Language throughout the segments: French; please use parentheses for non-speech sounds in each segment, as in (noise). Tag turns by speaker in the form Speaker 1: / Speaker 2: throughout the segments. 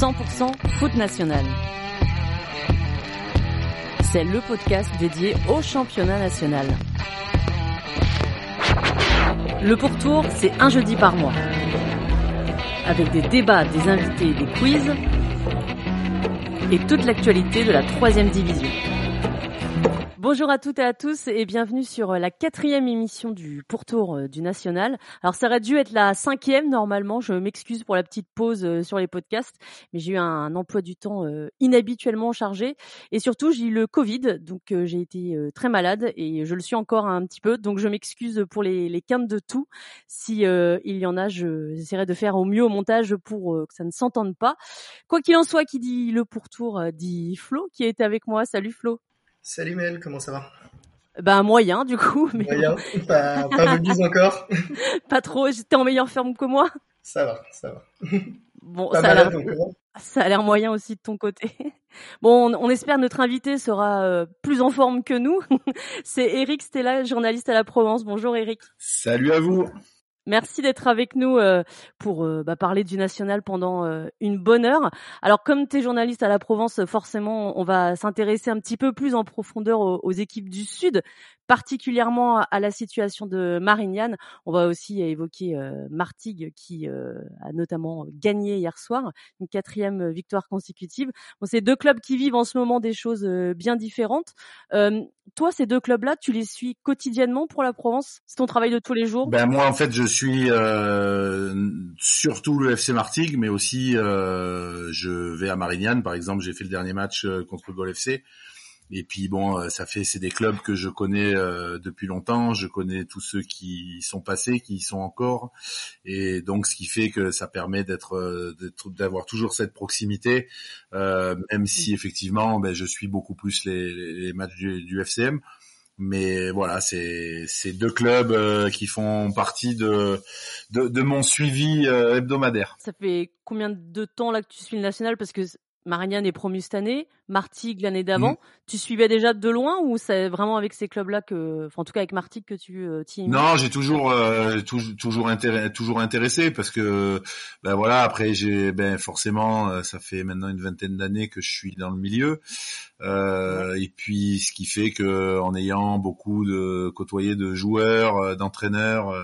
Speaker 1: 100% foot national. C'est le podcast dédié au championnat national. Le pourtour, c'est un jeudi par mois. Avec des débats, des invités des quiz. Et toute l'actualité de la troisième division. Bonjour à toutes et à tous et bienvenue sur la quatrième émission du pourtour euh, du National. Alors ça aurait dû être la cinquième normalement, je m'excuse pour la petite pause euh, sur les podcasts, mais j'ai eu un emploi du temps euh, inhabituellement chargé et surtout j'ai eu le Covid, donc j'ai été très malade et je le suis encore un petit peu, donc je m'excuse pour les, les quintes de tout. Si il y en a, j'essaierai de faire au mieux au montage pour que ça ne s'entende pas. Quoi qu'il en soit, qui dit le pourtour dit Flo qui est avec moi. Salut Flo.
Speaker 2: Salut Mel, comment ça va?
Speaker 1: Ben moyen du coup.
Speaker 2: Mais moyen, (laughs) pas, pas encore. (laughs)
Speaker 1: pas trop, j'étais en meilleure forme que moi.
Speaker 2: Ça va, ça va. (laughs)
Speaker 1: Bon, ça, a l'air, ça a l'air moyen aussi de ton côté. Bon, on, espère notre invité sera euh, plus en forme que nous. C'est Eric Stella, journaliste à la Provence. Bonjour Eric.
Speaker 3: Salut à vous.
Speaker 1: Merci d'être avec nous euh, pour euh, bah, parler du national pendant euh, une bonne heure. Alors comme tu es journaliste à la Provence, forcément on va s'intéresser un petit peu plus en profondeur aux équipes du Sud, particulièrement à la situation de Marignane. On va aussi évoquer Martigues qui a notamment gagné hier soir, une quatrième victoire consécutive. Bon, c'est deux clubs qui vivent en ce moment des choses bien différentes. Toi, ces deux clubs-là, tu les suis quotidiennement pour la Provence? C'est ton travail de tous les jours?
Speaker 3: Ben moi, en fait, je suis surtout le FC Martigues, mais aussi je vais à Marignane. Par exemple, j'ai fait le dernier match contre Gol FC. Et puis bon, euh, ça fait c'est des clubs que je connais euh, depuis longtemps. Je connais tous ceux qui y sont passés, qui y sont encore, et donc ce qui fait que ça permet d'être euh, d'avoir toujours cette proximité, même si effectivement, ben, je suis beaucoup plus les, les matchs du, du, FCM. Mais voilà, c'est c'est deux clubs qui font partie de, de, de mon suivi hebdomadaire.
Speaker 1: Ça fait combien de temps là que tu suis le national? Parce que Marignane est promu cette année, Martigues l'année d'avant. Mmh. Tu suivais déjà de loin ou c'est vraiment avec ces clubs-là que, enfin, en tout cas avec Martigues que tu euh, t'y
Speaker 3: Non, j'ai toujours, euh, toujours, toujours, toujours intéressé parce que, ben voilà, après j'ai, ben forcément, euh, ça fait maintenant une vingtaine d'années que je suis dans le milieu, euh, et puis ce qui fait que, en ayant beaucoup de côtoyé de joueurs, d'entraîneurs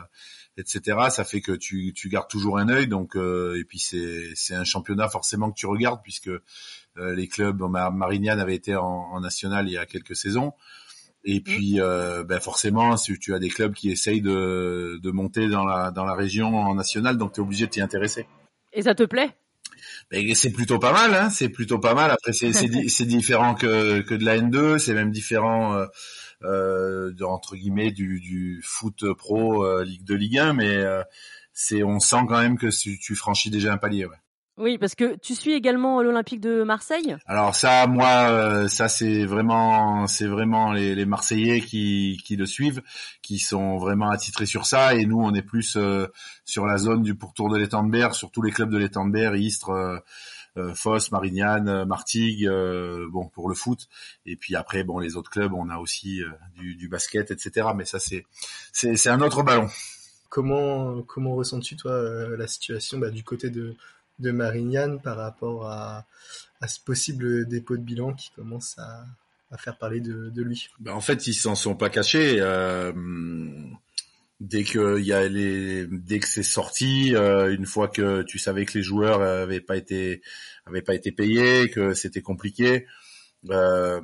Speaker 3: etc. Ça fait que tu, tu gardes toujours un œil. Donc euh, et puis c'est c'est un championnat forcément que tu regardes puisque euh, les clubs, Marignane avait été en, en, national il y a quelques saisons. Et puis euh, ben forcément, si tu as des clubs qui essayent de, de monter dans la dans la région en national, donc tu es obligé de t'y intéresser.
Speaker 1: Et ça te plaît?
Speaker 3: Ben, c'est plutôt pas mal, hein, c'est plutôt pas mal. Après, c'est c'est (laughs) différent que que de la N2, c'est même différent euh, euh, de, entre guillemets du, du foot pro euh, Ligue de Ligue 1, mais euh, c'est on sent quand même que tu, tu franchis déjà un palier. Ouais.
Speaker 1: Oui, parce que tu suis également l'Olympique de Marseille?
Speaker 3: Alors ça, moi, ça c'est vraiment, c'est vraiment les, les, Marseillais qui, qui le suivent, qui sont vraiment attitrés sur ça, et nous, on est plus sur la zone du pourtour de l'Étendard, sur tous les clubs de l'Étendard, Istres, euh, Foss, Marignane, euh, Martigues, euh, bon pour le foot. Et puis après, bon les autres clubs, on a aussi du, basket, etc. Mais ça c'est c'est un autre ballon.
Speaker 2: Comment comment ressens-tu toi la situation bah, du côté de de Marignane par rapport à, à ce possible dépôt de bilan qui commence à, à faire parler de, de lui?
Speaker 3: Ben en fait, ils s'en sont pas cachés. Euh, dès que il y a les dès que c'est sorti euh, une fois que tu savais que les joueurs avaient pas été avaient pas été payés que c'était compliqué euh,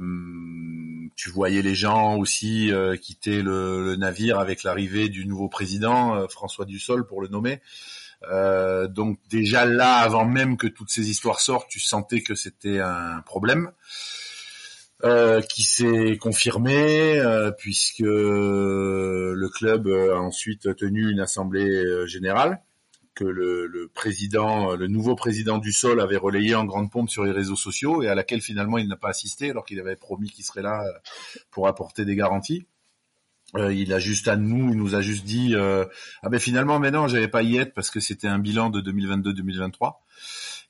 Speaker 3: tu voyais les gens aussi euh, quitter le, le, navire avec l'arrivée du nouveau président euh, François Dussol pour le nommer. Donc déjà là avant même que toutes ces histoires sortent tu sentais que c'était un problème euh, qui s'est confirmé euh, puisque club a ensuite tenu une assemblée euh, générale que le, président, le nouveau président du Sol avait relayé en grande pompe sur les réseaux sociaux et à laquelle finalement il n'a pas assisté alors qu'il avait promis qu'il serait là pour apporter des garanties. Euh, il a juste à nous, il nous a juste dit euh, ah ben finalement mais non j'avais pas y être parce que c'était un bilan de 2022-2023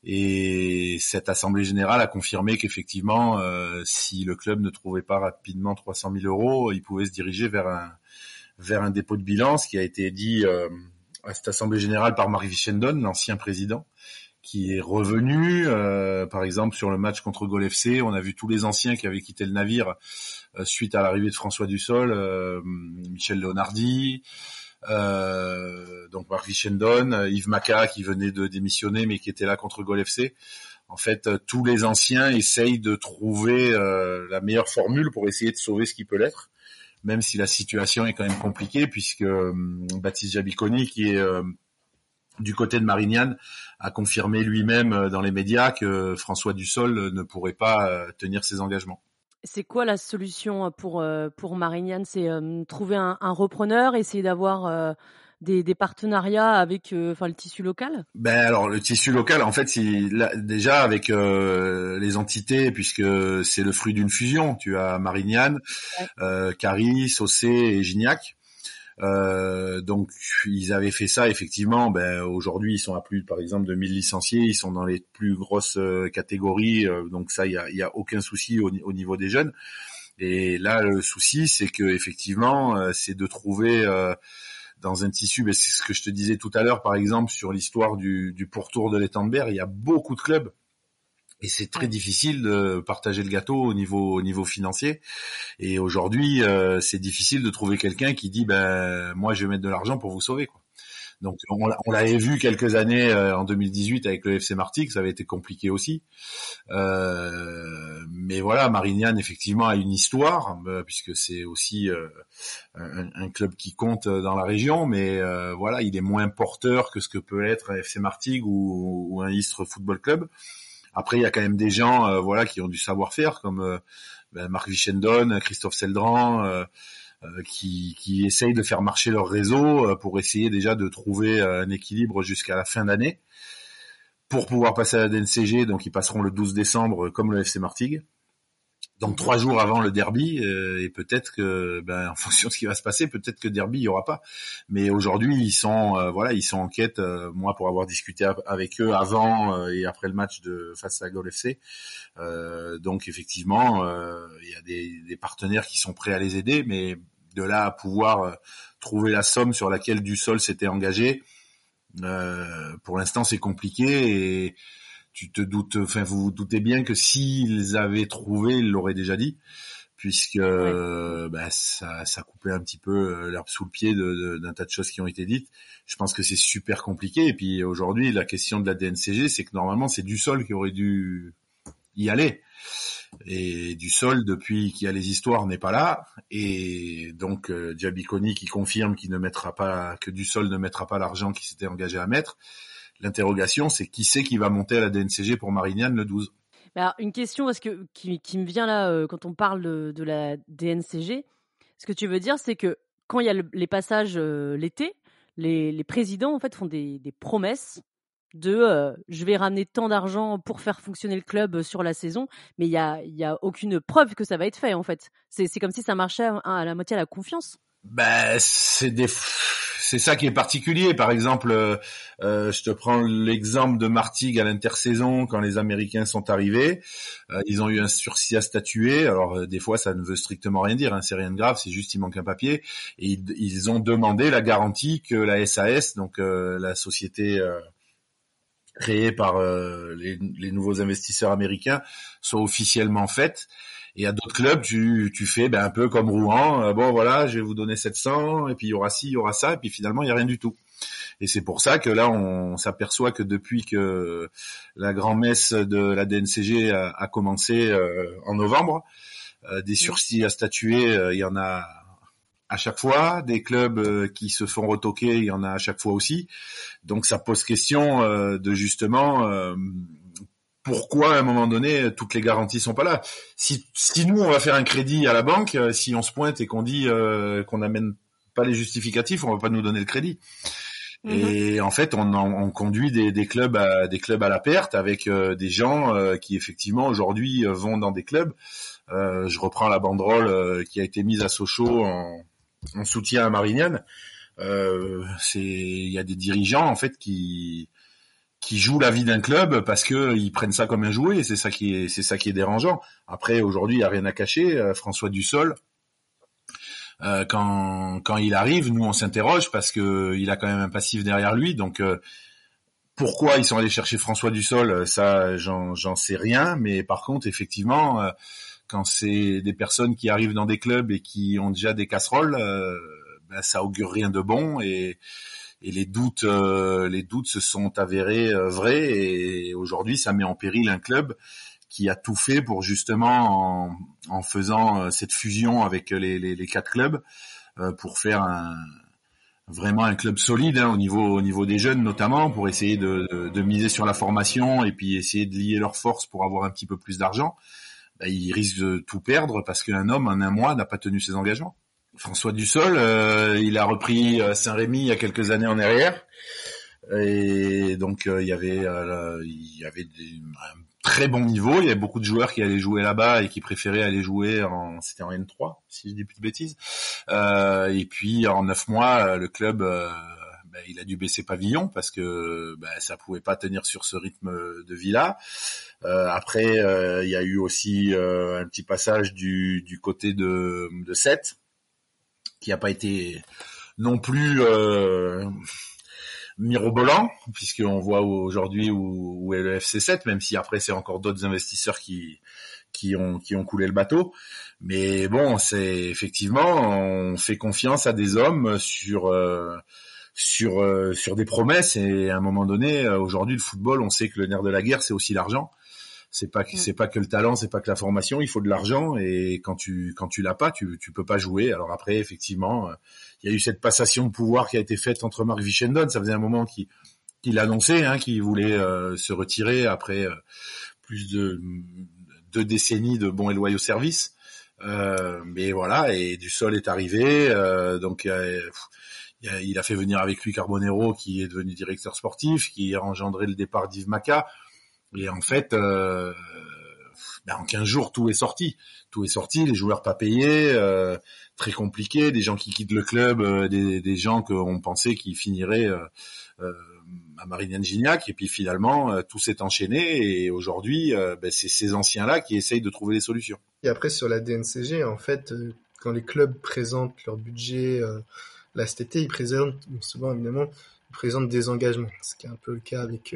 Speaker 3: et cette assemblée générale a confirmé qu'effectivement, euh, si le club ne trouvait pas rapidement 300 000 euros, il pouvait se diriger vers un vers un dépôt de bilan, ce qui a été dit euh, à cette assemblée générale par Marie Vichendon, l'ancien président, qui est revenu. Euh, par exemple, sur le match contre Gol on a vu tous les anciens qui avaient quitté le navire euh, suite à l'arrivée de François Dussol, euh, Michel Leonardi, donc Marc Vichendon, Yves Maca qui venait de démissionner mais qui était là contre Gol. En fait, tous les anciens essayent de trouver la meilleure formule pour essayer de sauver ce qui peut l'être même si la situation est quand même compliquée, puisque Baptiste Jabiconi, qui est du côté de Marignane, a confirmé lui-même euh, dans les médias que François Dussol ne pourrait pas euh, tenir ses engagements.
Speaker 1: C'est quoi la solution pour euh, pour Marignane? C'est trouver un, repreneur, essayer d'avoir des, partenariats avec enfin le tissu local?
Speaker 3: Ben alors le tissu local en fait c'est déjà avec les entités puisque c'est le fruit d'une fusion. Tu as Marignane, Caris, Saucé et Gignac. Euh, donc ils avaient fait ça effectivement. Ben, aujourd'hui ils sont à plus, par exemple, de 1000 licenciés. Ils sont dans les plus grosses euh, catégories. Euh, donc ça, il y a, y a, aucun souci au, niveau des jeunes. Et là, le souci, c'est que effectivement, c'est de trouver dans un tissu. Ben, c'est ce que je te disais tout à l'heure, par exemple, sur l'histoire du, du pourtour de l'étendard. Il y a beaucoup de clubs et c'est très difficile de partager le gâteau au niveau au niveau financier. Et aujourd'hui, euh, c'est difficile de trouver quelqu'un qui dit ben moi je vais mettre de l'argent pour vous sauver quoi. Donc on, l'avait vu quelques années euh, en 2018 avec le FC Martigues, ça avait été compliqué aussi. Euh, mais voilà, Marignane effectivement a une histoire puisque c'est aussi un, club qui compte dans la région, mais voilà, il est moins porteur que ce que peut être un FC Martigues ou, un Istres Football Club. Après, il y a quand même des gens, euh, voilà, qui ont du savoir-faire, comme euh, ben, Marc Vichendon, Christophe Seldran, euh, qui, qui essayent de faire marcher leur réseau pour essayer déjà de trouver un équilibre jusqu'à la fin d'année. Pour pouvoir passer à la DNCG. Donc, ils passeront le 12 décembre comme le FC Martigues. Donc trois jours avant le derby euh, et peut-être que ben, (laughs) en fonction de ce qui va se passer peut-être que derby il y aura pas. Mais aujourd'hui ils sont euh, voilà ils sont en quête euh, moi pour avoir discuté avec eux avant et après le match de face à Gol FC donc effectivement il y a des, des, partenaires qui sont prêts à les aider mais de là à pouvoir trouver la somme sur laquelle du sol s'était engagé pour l'instant c'est compliqué et tu te doutes, enfin vous vous doutez bien que s'ils avaient trouvé, ils l'auraient déjà dit, puisque bah, ça, ça coupait un petit peu euh, l'herbe sous le pied d'un tas de choses qui ont été dites. Je pense que c'est super compliqué. Et puis aujourd'hui, la question de la DNCG, c'est que normalement c'est du sol qui aurait dû y aller. Et du sol, depuis qu'il y a les histoires, n'est pas là. Et donc euh, Diabiconi qui confirme qu'il ne mettra pas, que du sol ne mettra pas l'argent qu'il s'était engagé à mettre. L'interrogation, c'est qui c'est qui va monter à la DNCG pour Marignane le 12
Speaker 1: alors, une question parce que, qui, me vient là euh, quand on parle de, la DNCG. Ce que tu veux dire, c'est que quand il y a les passages euh, l'été, les, présidents en fait font des, promesses de euh, je vais ramener tant d'argent pour faire fonctionner le club sur la saison, mais il n'y a, y a aucune preuve que ça va être fait en fait. C'est comme si ça marchait à, la moitié à la confiance.
Speaker 3: Ben, c'est ça qui est particulier. Par exemple, euh, euh, je te prends l'exemple de Martigues à l'intersaison quand les Américains sont arrivés. Euh, ils ont eu un sursis à statuer. Alors des fois, ça ne veut strictement rien dire. Hein, c'est rien de grave. C'est juste il manque un papier. Et ils, ont demandé la garantie que la SAS, donc la société créée par les, les, nouveaux investisseurs américains, soit officiellement faite. Et à d'autres clubs, tu, tu fais ben, un peu comme Rouen. Euh, bon, voilà, je vais vous donner 700, et puis il y aura ci, il y aura ça, et puis finalement, il n'y a rien du tout. Et c'est pour ça que là, on s'aperçoit que depuis que la grand-messe de la DNCG a, commencé euh, en novembre, euh, des sursis à statuer, il y en a à chaque fois, des clubs qui se font retoquer, il y en a à chaque fois aussi. Donc ça pose question de justement pourquoi à un moment donné toutes les garanties sont pas là. Si, si nous on va faire un crédit à la banque, euh, si on se pointe et qu'on dit euh, qu'on n'amène pas les justificatifs, on va pas nous donner le crédit. Mhm. Et en fait, on, on conduit des, des, clubs à des clubs à la perte avec euh, des gens qui effectivement aujourd'hui vont dans des clubs. je reprends la banderole qui a été mise à Sochaux en, en soutien à Marignane. c'est il y a des dirigeants en fait qui qui jouent la vie d'un club parce que ils prennent ça comme un jouet et c'est ça qui est c'est ça qui est dérangeant. Après aujourd'hui il y a rien à cacher. Euh, François Dussol, euh, quand quand il arrive, nous on s'interroge parce que il a quand même un passif derrière lui. Donc euh, pourquoi ils sont allés chercher François Dussol, ça, j'en sais rien. Mais par contre, effectivement, quand c'est des personnes qui arrivent dans des clubs et qui ont déjà des casseroles, ben, ça augure rien de bon et et les doutes, euh, les doutes se sont avérés euh, vrais et aujourd'hui ça met en péril un club qui a tout fait pour justement en, en faisant euh, cette fusion avec les, les, les quatre clubs pour faire un, vraiment un club solide hein, au niveau au niveau des jeunes notamment pour essayer de, de, de, miser sur la formation et puis essayer de lier leurs forces pour avoir un petit peu plus d'argent. Ben, ils risquent de tout perdre parce qu'un homme en un mois n'a pas tenu ses engagements. François Dussol, euh, il a repris euh, Saint-Rémy il y a quelques années en arrière. Et donc euh, il y avait il y avait un très bon niveau, il y avait beaucoup de joueurs qui allaient jouer là-bas et qui préféraient aller jouer en c'était en N3 si je dis plus de bêtises. et puis en neuf mois le club ben, il a dû baisser pavillon parce que ben, ça pouvait pas tenir sur ce rythme de vie là. après il y a eu aussi un petit passage du, du côté de de 7 qui n'a pas été non plus euh, mirobolant, puisqu'on voit aujourd'hui où, est le FC7, même si après c'est encore d'autres investisseurs qui qui ont qui ont coulé le bateau. Mais bon, c'est effectivement, on fait confiance à des hommes sur euh, sur euh, sur des promesses et à un moment donné, aujourd'hui le football, on sait que le nerf de la guerre, c'est aussi l'argent c'est pas mm. c'est pas que le talent, c'est pas que la formation, il faut de l'argent et quand tu quand tu l'as pas, tu tu peux pas jouer. Alors après effectivement, euh, il y a eu cette passation de pouvoir qui a été faite entre Mark Vichendon, ça faisait un moment qu'il qu'il annonçait hein, qu'il voulait euh, se retirer après euh, plus de deux décennies de bons et loyaux services. mais voilà, et du sol est arrivé, donc il a fait venir avec lui Carbonero qui est devenu directeur sportif, qui a engendré le départ d'Yves Maca. Et en fait, euh, ben en 15 jours, tout est sorti. Tout est sorti, les joueurs pas payés, euh, très compliqué, des gens qui quittent le club, euh, des, des, gens qu'on pensait qu'ils finiraient euh, euh, à Marignane Gignac, et puis finalement, tout s'est enchaîné, et aujourd'hui, ben c'est ces anciens-là qui essayent de trouver des solutions.
Speaker 2: Et après, sur la DNCG, en fait, quand les clubs présentent leur budget, cet été, ils présentent, souvent évidemment, ils présentent des engagements, ce qui est un peu le cas avec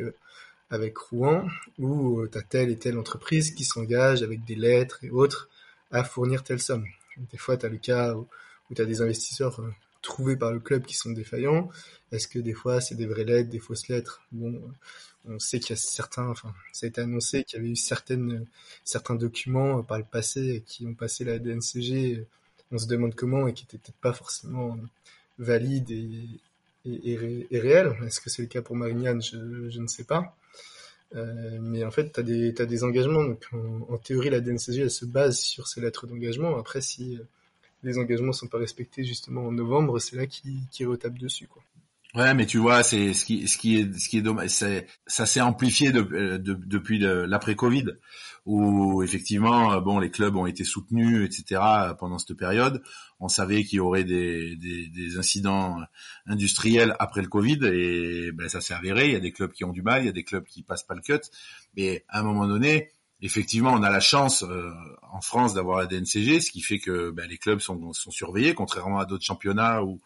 Speaker 2: avec Rouen, où euh, tu as telle et telle entreprise qui s'engage avec des lettres et autres à fournir telle somme. Des fois, tu as le cas où, tu as des investisseurs euh, trouvés par le club qui sont défaillants. Est-ce que des fois, c'est des vraies lettres, des fausses lettres? Bon, euh, on sait qu'il y a certains, enfin, ça a été annoncé qu'il y avait eu certaines, certains documents par le passé qui ont passé la DNCG, on se demande comment, et qui n'étaient peut-être pas forcément valides et, et. Est-ce que c'est le cas pour Marignane? Je, ne sais pas. Euh, mais en fait, tu as t'as des engagements. Donc, en, théorie, la DNCG, elle se base sur ces lettres d'engagement. Après, si euh, les engagements sont pas respectés justement en novembre, c'est là qui, qui retape dessus, quoi.
Speaker 3: Ouais, mais tu vois, c'est ce qui, ce qui est, ce qui est dommage, c'est, ça s'est amplifié de, euh, de, depuis l'après-Covid, où effectivement, euh, bon, les clubs ont été soutenus, etc. pendant cette période. On savait qu'il y aurait des, des, des, incidents industriels après le Covid, et ben, ça s'est avéré. Il y a des clubs qui ont du mal, il y a des clubs qui passent pas le cut, mais à un moment donné, effectivement, on a la chance euh, en France d'avoir la DNCG, ce qui fait que ben, les clubs sont, sont surveillés, contrairement à d'autres championnats où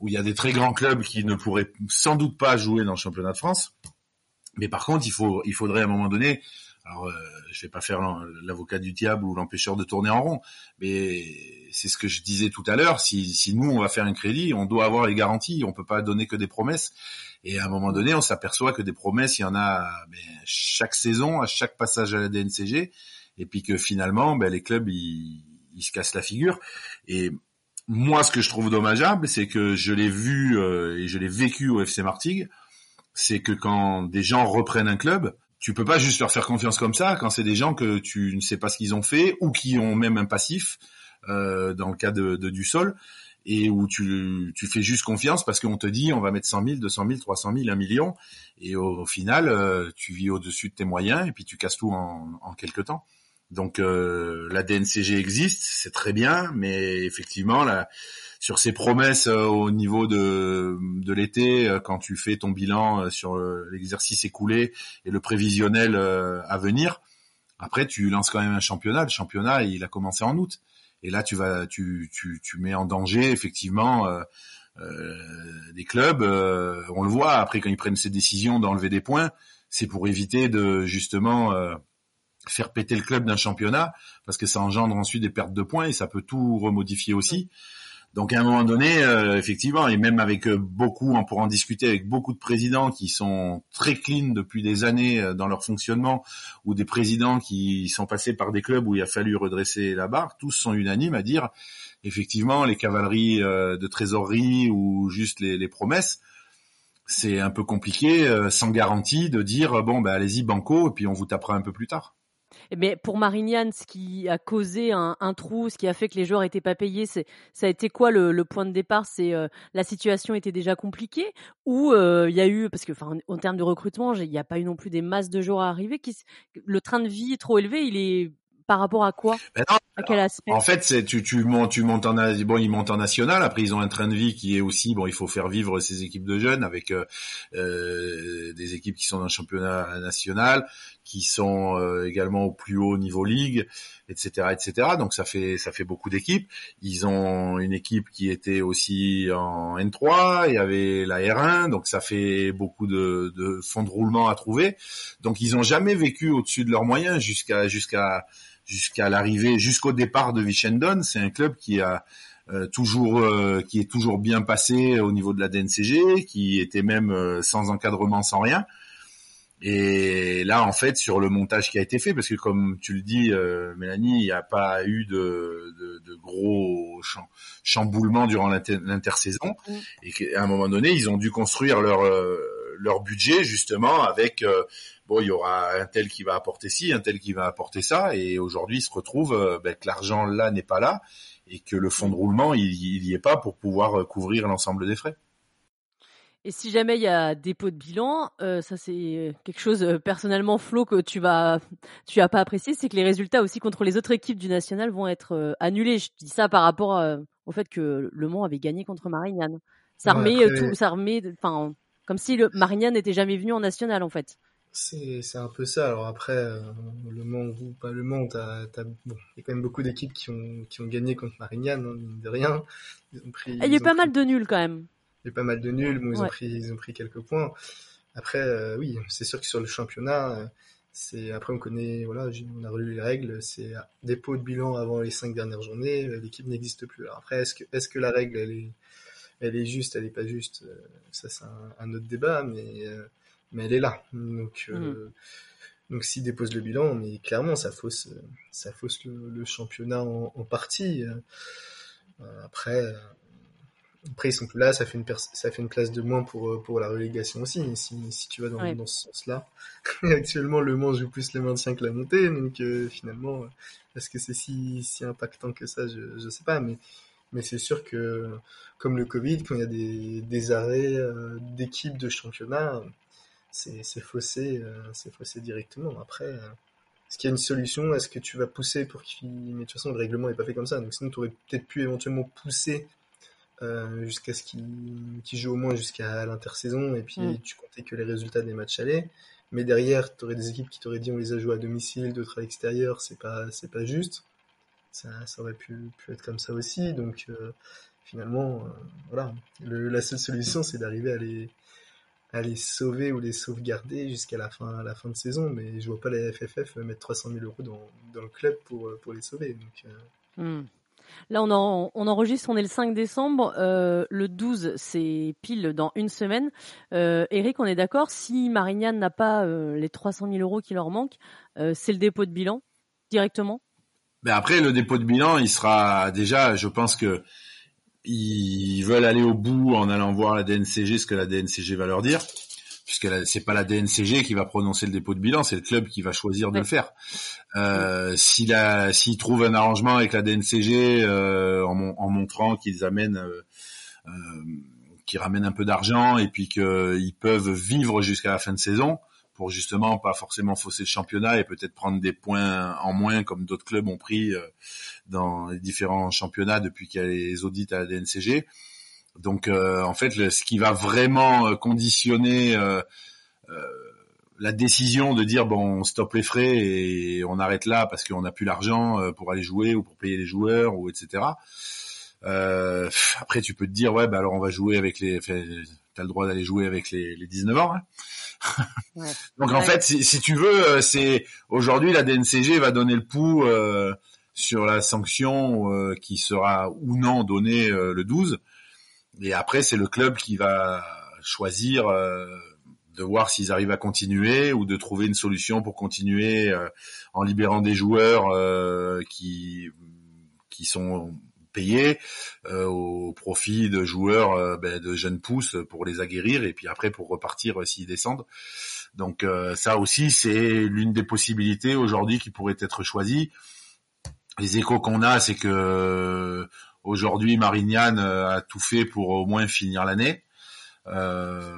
Speaker 3: où il y a des très grands clubs qui ne pourraient sans doute pas jouer dans le championnat de France. Mais par contre, il faut, il faudrait à un moment donné, alors euh, je vais pas faire l'avocat du diable ou l'empêcheur de tourner en rond, mais c'est ce que je disais tout à l'heure. Si, si nous on va faire un crédit, on doit avoir les garanties. On peut pas donner que des promesses. Et à un moment donné, on s'aperçoit que des promesses, il y en a mais, chaque saison, à chaque passage à la DNCG, et puis que finalement, ben, les clubs ils, ils se cassent la figure. Et moi, ce que je trouve dommageable, c'est que je l'ai vu euh, et je l'ai vécu au FC Martigues, c'est que quand des gens reprennent un club, tu peux pas juste leur faire confiance comme ça quand c'est des gens que tu ne sais pas ce qu'ils ont fait ou qui ont même un passif euh, dans le cas de, du sol et où tu, tu fais juste confiance parce qu'on te dit on va mettre 100 000, 200 000, 300 000, 1 million et au, final euh, tu vis au-dessus de tes moyens et puis tu casses tout en, en quelques temps. Donc euh, la DNCG existe, c'est très bien, mais effectivement, là, sur ces promesses euh, au niveau de, de l'été, euh, quand tu fais ton bilan sur l'exercice écoulé et le prévisionnel à venir, après tu lances quand même un championnat. Le championnat, il a commencé en août, et là tu vas, tu, tu, tu mets en danger effectivement des clubs, on le voit après quand ils prennent ces décisions d'enlever des points, c'est pour éviter de justement faire péter le club d'un championnat parce que ça engendre ensuite des pertes de points et ça peut tout remodifier aussi. Donc à un moment donné, euh, effectivement, et même avec euh, beaucoup, on pourra en discuter avec beaucoup de présidents qui sont très clean depuis des années euh, dans leur fonctionnement, ou des présidents qui sont passés par des clubs où il a fallu redresser la barre, tous sont unanimes à dire, effectivement, les cavaleries de trésorerie ou juste les, les promesses, c'est un peu compliqué, sans garantie, de dire bon ben allez-y banco, et puis on vous tapera un peu plus tard.
Speaker 1: Mais pour Marignane, ce qui a causé un, trou, ce qui a fait que les joueurs n'étaient pas payés, ça a été quoi le, point de départ? C'est euh, la situation était déjà compliquée ou euh, il y a eu parce que en termes de recrutement, il n'y a pas eu non plus des masses de joueurs à arriver. Qui, le train de vie est trop élevé, il est par rapport à quoi?
Speaker 3: Ben À quel aspect? En fait, c'est tu tu montes tu montes en bon ils montent en national. Après ils ont un train de vie qui est aussi bon. Il faut faire vivre ces équipes de jeunes avec euh, euh des équipes qui sont dans le championnat national, qui sont euh, également au plus haut niveau ligue, etc., etc. Donc ça fait ça fait beaucoup d'équipes. Ils ont une équipe qui était aussi en N3. Il y avait la R1, donc ça fait beaucoup de, de fonds de roulement à trouver. Donc ils ont jamais vécu au-dessus de leurs moyens jusqu'à jusqu'à jusqu'à l'arrivée, jusqu'au départ de Vichendon. C'est un club qui a euh, toujours, euh, qui est toujours bien passé au niveau de la DNCG, qui était même euh, sans encadrement, sans rien. Et là, en fait, sur le montage qui a été fait, parce que comme tu le dis, Mélanie, il n'y a pas eu de, de, de gros chamboulements durant l'intersaison, et qu'à un moment donné, ils ont dû construire leur leur budget justement avec bon, il y aura un tel qui va apporter ci, un tel qui va apporter ça, et aujourd'hui, il se retrouve euh, ben, que l'argent là n'est pas là et que le fonds de roulement, il, n'y est pas pour pouvoir euh, couvrir l'ensemble des frais.
Speaker 1: Et si jamais il y a dépôt de bilan, euh, ça c'est quelque chose personnellement Flo que tu vas, tu as pas apprécié, c'est que les résultats aussi contre les autres équipes du national vont être annulés. Je dis ça par rapport au fait que Le Mans avait gagné contre Marignane. Ça remet tout, ça remet, enfin, comme si le Marignane n'était jamais venu en national en fait.
Speaker 2: C'est, un peu ça. Alors après, euh, le Mans ou pas le Mans, bon, il y a quand même beaucoup d'équipes qui ont, qui ont gagné contre Marignane, hein, de rien.
Speaker 1: Ils ont pris, il y a eu pas mal de nuls quand même.
Speaker 2: Il y a eu pas mal de nuls, mais ils, ont pris, ils ont pris quelques points. Après, euh, oui, c'est sûr que sur le championnat, euh, c'est après on connaît, voilà, on a relu les règles, c'est dépôt de bilan avant les cinq dernières journées, l'équipe n'existe plus. Alors après, est-ce que, est-ce que la règle elle est, elle est juste, elle est pas juste, ça c'est un, un autre débat, mais mais elle est là. Donc, euh, mm. donc s'il dépose le bilan, mais clairement, ça fausse, ça fausse le, championnat en, partie. Euh, après, euh, après, ils sont plus là, ça fait une, ça fait une place de moins pour, pour la relégation aussi, si, si tu vas dans, dans ce sens-là. (laughs) Actuellement, le Mans joue plus le maintien que la montée, donc finalement, est-ce que c'est si, si impactant que ça, je ne sais pas, mais, mais c'est sûr que, comme le Covid, quand il y a des, des arrêts d'équipes de championnat, c'est faussé, euh, c'est faussé directement. Après, euh, est-ce qu'il y a une solution? Est-ce que tu vas pousser pour qu'il... Mais de toute façon, le règlement n'est pas fait comme ça. Donc sinon, tu aurais peut-être pu éventuellement pousser euh, jusqu'à ce qu'il joue au moins jusqu'à l'intersaison et puis mm. tu comptais que les résultats des matchs allaient. Mais derrière, tu aurais des équipes qui t'auraient dit on les a joués à domicile, d'autres à l'extérieur, c'est pas c'est pas juste. Ça, ça aurait pu, pu, être comme ça aussi. Donc finalement, voilà. la seule solution, c'est d'arriver à les à les sauver ou les sauvegarder jusqu'à la fin, la fin de saison, mais je vois pas la FFF mettre 300 000 euros dans, dans le club pour, pour les sauver. Donc,
Speaker 1: euh. hmm. Là, on, enregistre, on est le 5 décembre. Euh, le 12, c'est pile dans une semaine. Euh, Eric, on est d'accord, si Marignane n'a pas euh, les 300 000 euros qui leur manquent, c'est le dépôt de bilan directement?
Speaker 3: Ben Après, le dépôt de bilan, il sera déjà, je pense que ils veulent aller au bout en allant voir la DNCG ce que la DNCG va leur dire puisque c'est pas la DNCG qui va prononcer le dépôt de bilan, c'est le club qui va choisir de le faire. Euh, s'il a, s'il trouve un arrangement avec la DNCG euh, en, en, montrant qu'ils amènent, euh, euh, qu'ils ramènent un peu d'argent et puis qu'ils peuvent vivre jusqu'à la fin de saison, pour justement pas forcément fausser le championnat et peut-être prendre des points en moins comme d'autres clubs ont pris euh, dans les différents championnats depuis qu'il y a les audits à la DNCG. Donc euh, en fait, ce qui va vraiment euh, conditionner la décision de dire bon on stoppe les frais et on arrête là parce qu'on n'a plus l'argent pour aller jouer ou pour payer les joueurs ou etc. Euh, après, tu peux te dire, ouais, bah alors on va jouer avec les. T'as le droit d'aller jouer avec les, les 19 ans. Hein ouais. (laughs) Donc en fait, si, si, tu veux, c'est aujourd'hui la DNCG va donner le pouls euh, sur la sanction euh, qui sera ou non donnée euh, le 12. Et après, c'est le club qui va choisir euh, de voir s'ils arrivent à continuer ou de trouver une solution pour continuer en libérant des joueurs qui qui sont payés au profit de joueurs ben, de jeunes pousses pour les aguerrir et puis après pour repartir s'ils descendent. Donc ça aussi c'est l'une des possibilités aujourd'hui qui pourrait être choisie les échos qu'on a, c'est que euh, aujourd'hui Marignane euh, a tout fait pour au moins finir l'année. Euh,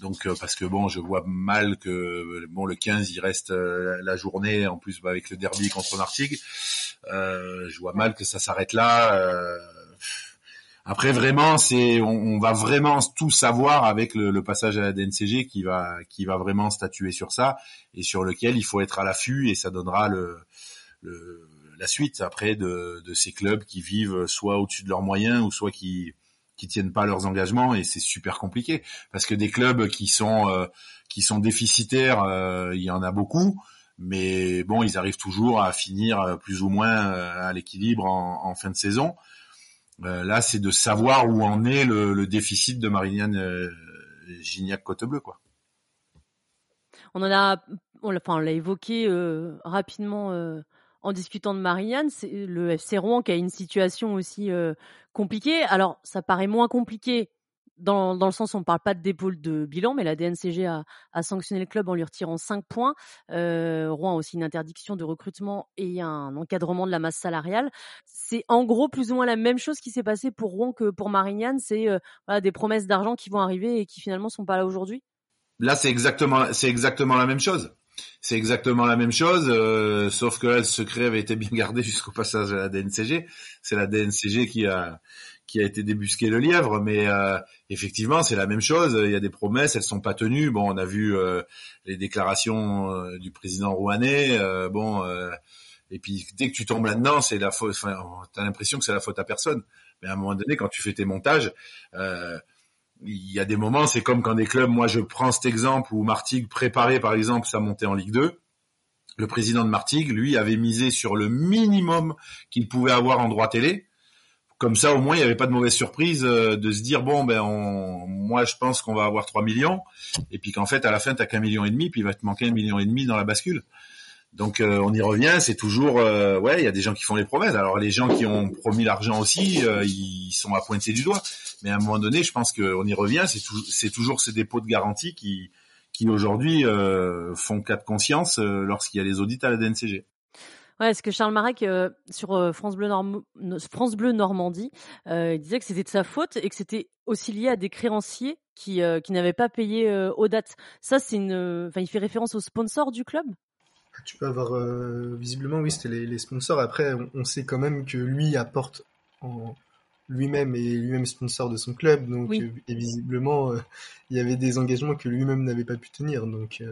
Speaker 3: donc parce que bon, je vois mal que bon le 15 il reste la journée en plus bah, avec le derby contre Martigues. je vois mal que ça s'arrête là. après vraiment, c'est on, va vraiment tout savoir avec le, passage à la DNCG qui va qui va vraiment statuer sur ça et sur lequel il faut être à l'affût et ça donnera le, le la suite après de, ces clubs qui vivent soit au-dessus de leurs moyens ou soit qui qui tiennent pas leurs engagements et c'est super compliqué parce que des clubs qui sont euh, qui sont déficitaires, euh, il y en a beaucoup, mais bon, ils arrivent toujours à finir euh, plus ou moins à l'équilibre en, fin de saison. là, c'est de savoir où en est le, déficit de Marignane Gignac Côte Bleue, quoi.
Speaker 1: On en a, on l'a évoqué rapidement en discutant de Marianne, c'est le FC Rouen qui a une situation aussi euh, compliquée. Alors, ça paraît moins compliqué dans, dans le sens où on ne parle pas de dépôt de bilan, mais la DNCG a, sanctionné le club en lui retirant 5 points. Euh, Rouen a aussi une interdiction de recrutement et un encadrement de la masse salariale. C'est en gros plus ou moins la même chose qui s'est passé pour Rouen que pour Marignane. C'est euh, des promesses d'argent qui vont arriver et qui finalement sont pas là aujourd'hui?
Speaker 3: Là, c'est exactement, c'est exactement la même chose. C'est exactement la même chose, euh, sauf que là, le secret avait été bien gardé (laughs) jusqu'au passage à la DNCG. C'est la DNCG qui a qui a été débusqué le lièvre, mais euh, effectivement, c'est la même chose. Il y a des promesses, elles sont pas tenues. Bon, on a vu euh, les déclarations du président rouennais. bon, et puis dès que tu tombes là-dedans, c'est la faute. Enfin, t'as l'impression que c'est la faute à personne. Mais à un moment donné, quand tu fais tes montages, il y a des moments, c'est comme quand des clubs, moi je prends cet exemple où Martigues préparait par exemple sa montée en Ligue 2. Le président de Martigues, lui, avait misé sur le minimum qu'il pouvait avoir en droit télé. Comme ça, au moins, il n'y avait pas de mauvaise surprise euh, de se dire bon, ben, on... moi, je pense qu'on va avoir 3 millions, et puis qu'en fait, à la fin, t'as qu'un million et demi, puis il va te manquer un million et demi dans la bascule. Donc euh, on y revient, c'est toujours euh, ouais, il y a des gens qui font les promesses. Alors les gens qui ont promis l'argent aussi, euh, ils sont à pointer du doigt. Mais à un moment donné, je pense qu'on y revient, c'est c'est toujours ces dépôts de garantie qui qui aujourd'hui font cas de conscience lorsqu'il y a les audits à la DNCG.
Speaker 1: Ouais, ce que Charles Marek sur France Bleu, France Bleu Normandie, il disait que c'était de sa faute et que c'était aussi lié à des créanciers qui qui n'avaient pas payé aux dates. Ça, c'est une, enfin, il fait référence aux sponsors du club?
Speaker 2: Tu peux avoir euh, visiblement, oui, c'était les, sponsors. Après, on, sait quand même que lui apporte en lui-même et lui-même sponsor de son club, donc euh, et visiblement, euh, il y avait des engagements que lui-même n'avait pas pu tenir. Donc,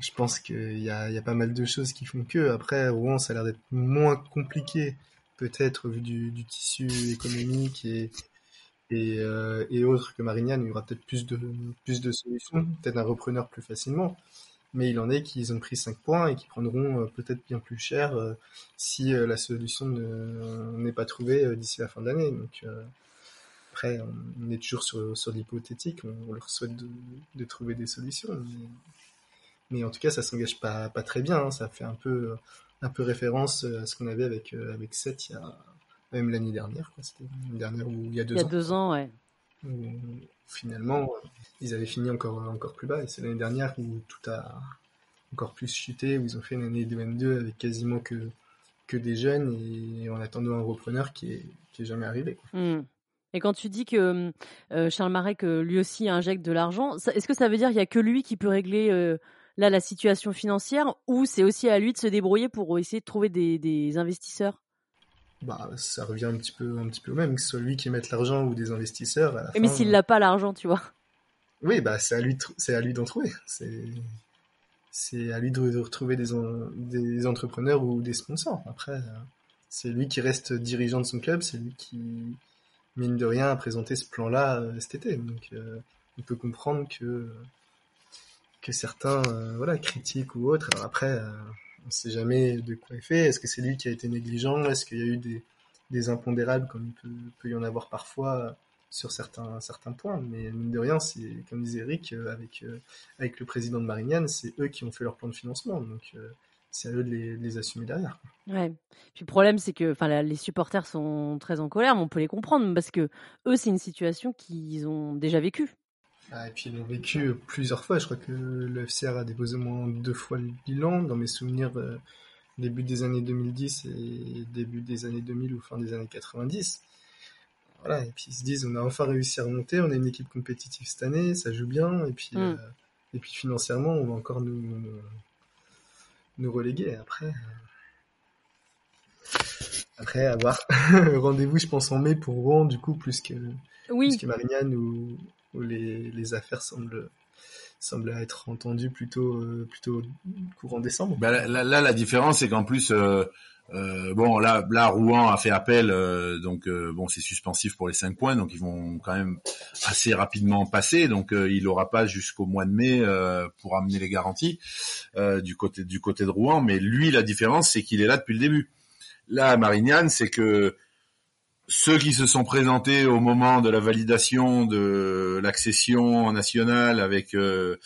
Speaker 2: je pense qu'il y a, y a pas mal de choses qui font que. Après, Rouen, ça a l'air d'être moins compliqué, peut-être vu du, du, tissu économique et et, et autres que Marignane, il y aura peut-être plus de plus de solutions, peut-être un repreneur plus facilement mais il en est qu'ils ont pris 5 points et qui prendront euh, peut-être bien plus cher euh, si euh, la solution n'est pas trouvée d'ici la fin de l'année. Donc après, on est toujours sur, sur l'hypothétique, on, leur souhaite de, trouver des solutions. Mais, en tout cas, ça s'engage pas, pas très bien. Hein. Ça fait un peu, un peu référence à ce qu'on avait avec, avec Seth il y a, même l'année dernière. C'était l'année dernière ou il y a deux ans.
Speaker 1: Il y a deux ans, ouais
Speaker 2: finalement, ils avaient fini encore, encore plus bas. Et c'est l'année dernière où tout a encore plus chuté, où ils ont fait une année de N2 avec quasiment que, que des jeunes et en attendant un repreneur qui est, jamais arrivé.
Speaker 1: Hmm. Et quand tu dis que euh, Charles Marek lui aussi injecte de l'argent, est-ce que ça veut dire qu'il n'y a que lui qui peut régler euh, là la situation financière ou c'est aussi à lui de se débrouiller pour essayer de trouver des investisseurs?
Speaker 2: Bah, ça revient un petit peu, un petit peu au même, que ce soit lui qui mette l'argent ou des investisseurs.
Speaker 1: mais s'il n'a pas l'argent, tu vois.
Speaker 2: Oui, bah, c'est à lui, c'est à lui d'en trouver. C'est, c'est à lui de, retrouver des, des entrepreneurs ou des sponsors. Après, c'est lui qui reste dirigeant de son club, c'est lui qui, mine de rien, a présenté ce plan-là euh, cet été. Donc, euh, on peut comprendre que que certains, euh, voilà, critiquent ou autres. Alors après, on ne sait jamais de quoi il fait. Est-ce que c'est lui qui a été négligent? Est-ce qu'il y a eu des, des impondérables comme il peut, peut, y en avoir parfois sur certains certains points? Mais mine de rien, c'est comme disait Eric avec avec le président de Marignane, c'est eux qui ont fait leur plan de financement. Donc c'est à eux de les, assumer derrière.
Speaker 1: Ouais. Puis le problème, c'est que, enfin, les supporters sont très en colère, mais on peut les comprendre parce que eux, c'est une situation qu'ils ont déjà vécue.
Speaker 2: Ah, et puis ils l'ont vécu plusieurs fois. Je crois que le FCR a déposé au moins deux fois le bilan. Dans mes souvenirs, euh, début des années 2010 et début des années 2000 ou fin des années 90. Voilà, et puis ils se disent, on a enfin réussi à remonter, on est une équipe compétitive cette année, ça joue bien, et puis, mm. euh, et puis financièrement, on va encore nous, nous reléguer. Après, après avoir (laughs) rendez-vous, je pense en mai pour Rouen, du coup, plus que, oui. plus que Marignane où, où les, les, affaires semblent semblent être entendues plutôt euh, plutôt courant décembre.
Speaker 3: Bah, là, là, la différence, c'est qu'en plus, euh, euh, bon, là, là, Rouen a fait appel, euh, donc euh, bon, c'est suspensif pour les 5 points, donc ils vont quand même assez rapidement passer, donc il n'aura pas jusqu'au mois de mai pour amener les garanties du côté du côté de Rouen, mais lui, la différence, c'est qu'il est là depuis le début. Là, Marignane, c'est que ceux qui se sont présentés au moment de la validation de l'accession nationale avec le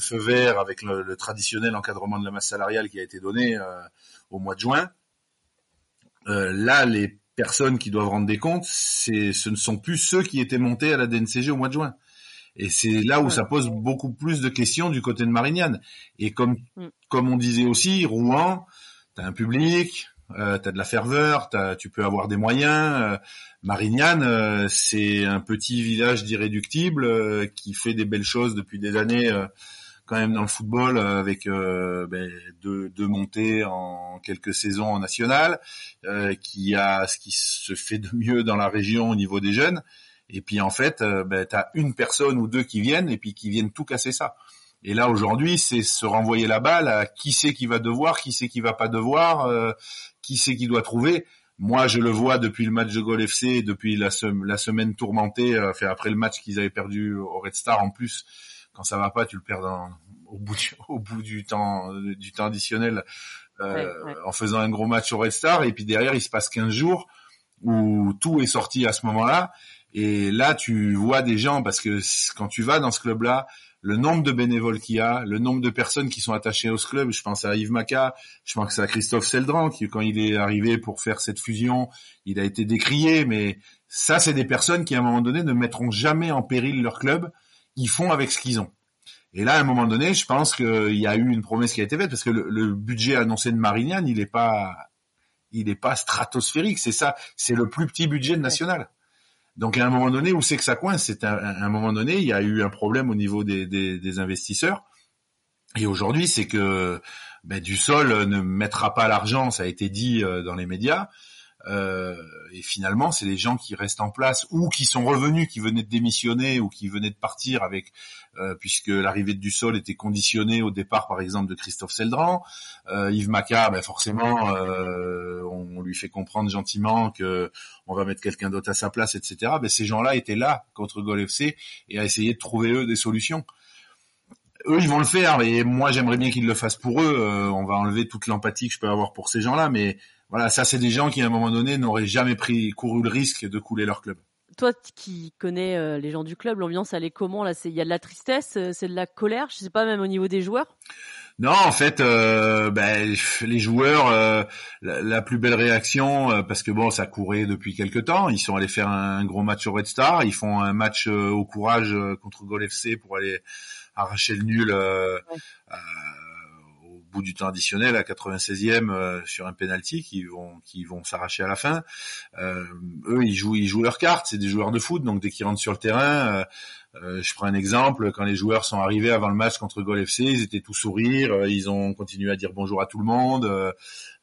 Speaker 3: feu vert, avec le, le, traditionnel encadrement de la masse salariale qui a été donné au mois de juin, euh, là, les personnes qui doivent rendre des comptes, ce ne sont plus ceux qui étaient montés à la DNCG au mois de juin. Et c'est là où ça pose beaucoup plus de questions du côté de Marignane. Et comme mm. comme on disait aussi, Rouen, t'as un public, euh, t'as de la ferveur, tu peux avoir des moyens. Euh, Marignane, euh, c'est un petit village d'irréductibles qui fait des belles choses depuis des années quand même dans le football euh, avec euh, ben, deux, montées en quelques saisons en national, euh, qui a ce qui se fait de mieux dans la région au niveau des jeunes. Et puis en fait, ben, tu as une personne ou deux qui viennent et puis qui viennent tout casser ça. Et là aujourd'hui, c'est se renvoyer la balle à qui c'est qui va devoir, qui c'est qui va pas devoir, qui c'est qui doit trouver. Moi, je le vois depuis le match de Gol FC, depuis la, la semaine tourmentée, fait après le match qu'ils avaient perdu au Red Star en plus quand ça va pas, tu le perds au bout du, (laughs) au bout du temps du temps additionnel euh, en faisant un gros match au Red Star. Et puis derrière il se passe 15 jours où tout est sorti à ce moment-là. Et là tu vois des gens parce que quand tu vas dans ce club-là le nombre de bénévoles qu'il y a, le nombre de personnes qui sont attachées au club, je pense à Yves Maca, je pense à Christophe Seldran qui quand il est arrivé pour faire cette fusion, il a été décrié mais ça c'est des personnes qui à un moment donné ne mettront jamais en péril leur club ils font avec ce qu'ils ont. Et là, à un moment donné, je pense qu'il y a eu une promesse qui a été faite parce que le, budget annoncé de Marignane, il n'est pas, il n'est pas stratosphérique. C'est ça, c'est le plus petit budget national. Donc à un moment donné, où c'est que ça coince? C'est à, un moment donné, il y a eu un problème au niveau des, des, investisseurs. Et aujourd'hui, c'est que ben, du sol ne mettra pas l'argent, ça a été dit euh, dans les médias. Euh, et finalement, c'est les gens qui restent en place ou qui sont revenus, qui venaient de démissionner ou qui venaient de partir avec, euh, puisque l'arrivée du sol était conditionnée au départ, par exemple, de Christophe Seldran. Euh, Yves Maca, ben forcément, euh, on, lui fait comprendre gentiment que on va mettre quelqu'un d'autre à sa place, etc. Ben, ces gens-là étaient là contre Gol FC et à essayer de trouver eux des solutions eux ils vont le faire et moi j'aimerais bien qu'ils le fassent pour eux on va enlever toute l'empathie que je peux avoir pour ces gens-là mais voilà, ça c'est des gens qui à un moment donné n'auraient jamais pris couru le risque de couler leur club.
Speaker 1: Toi qui connais euh, les gens du club, l'ambiance elle est comment là? C'est il y a de la tristesse, euh, c'est de la colère, je sais pas même au niveau des joueurs?
Speaker 3: Non, en fait, euh, ben, les joueurs, la, plus belle réaction, parce que bon, ça courait depuis quelques temps. Ils sont allés faire un, gros match au Red Star. Ils font un match au courage contre Gol FC pour aller arracher le nul bout du temps additionnel à 96e euh, sur un penalty qui vont qui vont s'arracher à la fin. Euh, eux, ils jouent ils jouent leurs cartes. C'est des joueurs de foot, donc dès qu'ils rentrent sur le terrain. Euh, je prends un exemple, quand les joueurs sont arrivés avant le match contre Gol FC, ils étaient tous sourires, ils ont continué à dire bonjour à tout le monde,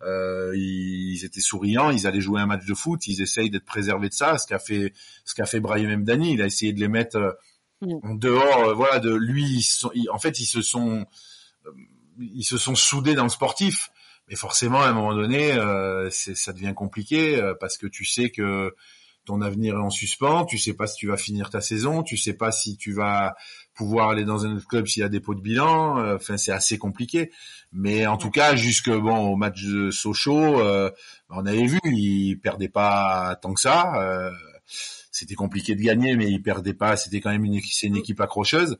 Speaker 3: ils, étaient souriants, ils allaient jouer un match de foot, ils essayent d'être préservés de ça, ce qu'a fait ce qu'a fait Brahim Mdani, il a essayé de les mettre en dehors, voilà, de lui, en fait, ils se sont ils se sont soudés dans le sportif. mais forcément à un moment donné, euh, ça devient compliqué euh, parce que tu sais que ton avenir est en suspens, tu sais pas si tu vas finir ta saison, tu sais pas si tu vas pouvoir aller dans un autre club s'il y a des pots de bilan. Euh, enfin, c'est assez compliqué. Mais en tout cas, jusque bon au match de Sochaux, euh, on avait vu, il perdait pas tant que ça. Euh, c'était compliqué de gagner, mais il perdait pas. C'était quand même une, c'est une équipe accrocheuse.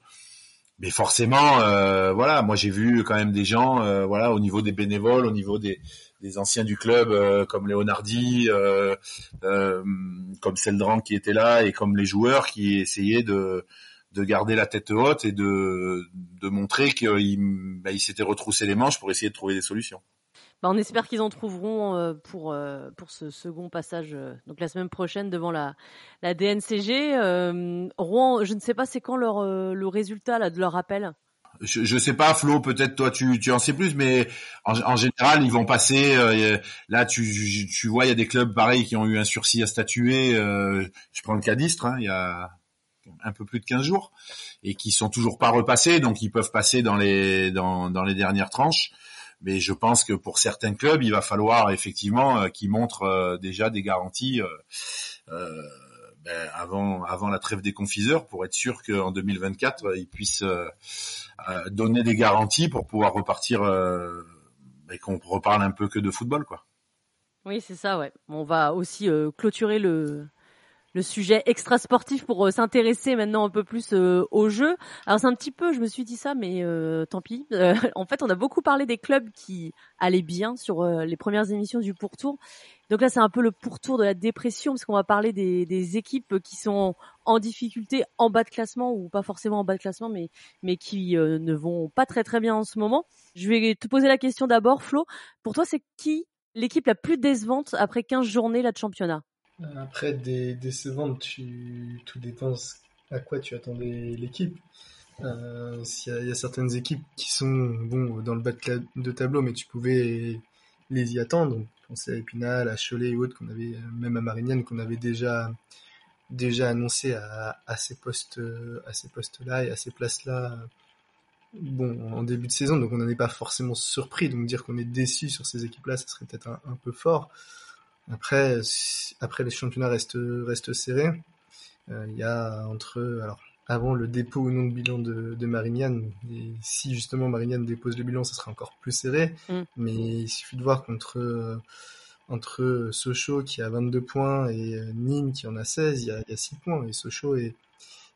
Speaker 3: Mais forcément, voilà, moi j'ai vu quand même des gens, voilà, au niveau des bénévoles, au niveau des, anciens du club comme euh, euh, comme Seldran qui était là et comme les joueurs qui essayaient de de garder la tête haute et de, de montrer qu'il bah, il s'était retroussé les manches pour essayer de trouver des solutions.
Speaker 1: Bah, on espère qu'ils en trouveront euh, pour euh, pour ce second passage euh, donc la semaine prochaine devant la la DNCG. Rouen, je ne sais pas c'est quand leur le résultat là de leur appel.
Speaker 3: Je, je sais pas Flo, peut-être toi tu, tu en sais plus, mais en, général ils vont passer. là tu, tu vois il y a des clubs pareils qui ont eu un sursis à statuer. je prends le cas d'Istres, hein, il y a un peu plus de 15 jours et qui sont toujours pas repassés, donc ils peuvent passer dans les dans, dans les dernières tranches. Mais je pense que pour certains clubs, il va falloir effectivement euh, qu'ils montrent euh, déjà des garanties euh, ben, avant avant la trêve des confiseurs pour être sûr qu'en 2024 ils puissent donner des garanties pour pouvoir repartir et qu'on reparle un peu que de football quoi.
Speaker 1: Oui, c'est ça, ouais. On va aussi clôturer le, le sujet extra sportif pour euh, s'intéresser maintenant un peu plus euh, au jeu. Alors c'est un petit peu, je me suis dit ça, mais euh, tant pis. (laughs) en fait, on a beaucoup parlé des clubs qui allaient bien sur les premières émissions du pourtour. Donc là, c'est un peu le pourtour de la dépression parce qu'on va parler des, des, équipes qui sont en difficulté en bas de classement ou pas forcément en bas de classement, mais mais qui ne vont pas très très bien en ce moment. Je vais te poser la question d'abord, Flo. Pour toi, c'est qui l'équipe la plus décevante après 15 journées là de championnat?
Speaker 2: Après, des décevantes, tu... tout dépend à quoi tu attendais l'équipe. Euh, il y, a certaines équipes qui sont bon dans le bas de, tableau, mais tu pouvais les y attendre. Donc, pensez à Épinal, à Cholet et autres, qu'on avait, même à Marignane, qu'on avait déjà déjà annoncé à, à ces postes à ces postes-là et à ces places-là bon en début de saison donc on n'en est pas forcément surpris donc dire qu'on est déçu sur ces équipes-là ça serait peut-être un, peu fort après, après les championnats restent, restent serrés. Euh, il y a entre, alors, avant le dépôt ou non de bilan de, de Marignane, et si justement Marignane dépose le bilan, ça sera encore plus serré. Mm. Mais il suffit de voir qu'entre entre Sochaux qui a 22 points et euh, Nîmes qui en a 16, il y a, il y a 6 points. Et Sochaux est,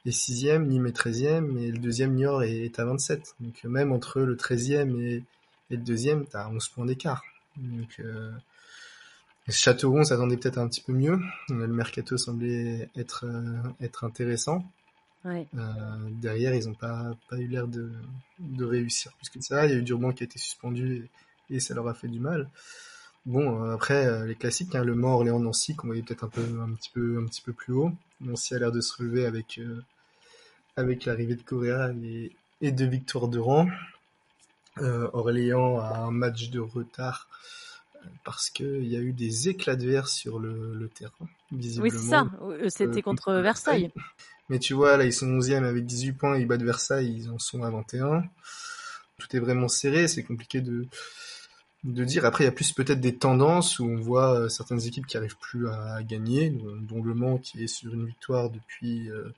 Speaker 2: est 6e, Nîmes est 13e, et le deuxième Niort est, est à 27. Donc même entre le 13e et, et le deuxième, tu as 11 points d'écart. Donc euh, Châteauroux s'attendait peut-être un petit peu mieux. Le mercato semblait être, euh, être intéressant. Euh, derrière, ils n'ont pas, pas eu l'air de, de réussir plus que ça. Il y a eu Durban qui a été suspendu et, ça leur a fait du mal. Bon, euh, après, les classiques, hein, le Mans, Orléans, Nancy, qu'on voyait peut-être un, peu, un, petit peu, un petit peu plus haut. Nancy a l'air de se relever avec, avec l'arrivée de Correa et, et de Victor Durand. Orléans a un match de retard parce qu'il y a eu des éclats de verre sur le, le terrain, visiblement.
Speaker 1: Oui, c'est ça, euh, c'était contre Versailles.
Speaker 2: Mais tu vois, là, ils sont 11e avec 18 points, ils battent Versailles, ils en sont à 21. Tout est vraiment serré, c'est compliqué de, de dire. Après, il y a plus peut-être des tendances où on voit euh, certaines équipes qui arrivent plus à, gagner, dont Le Mans qui est sur une victoire depuis, euh,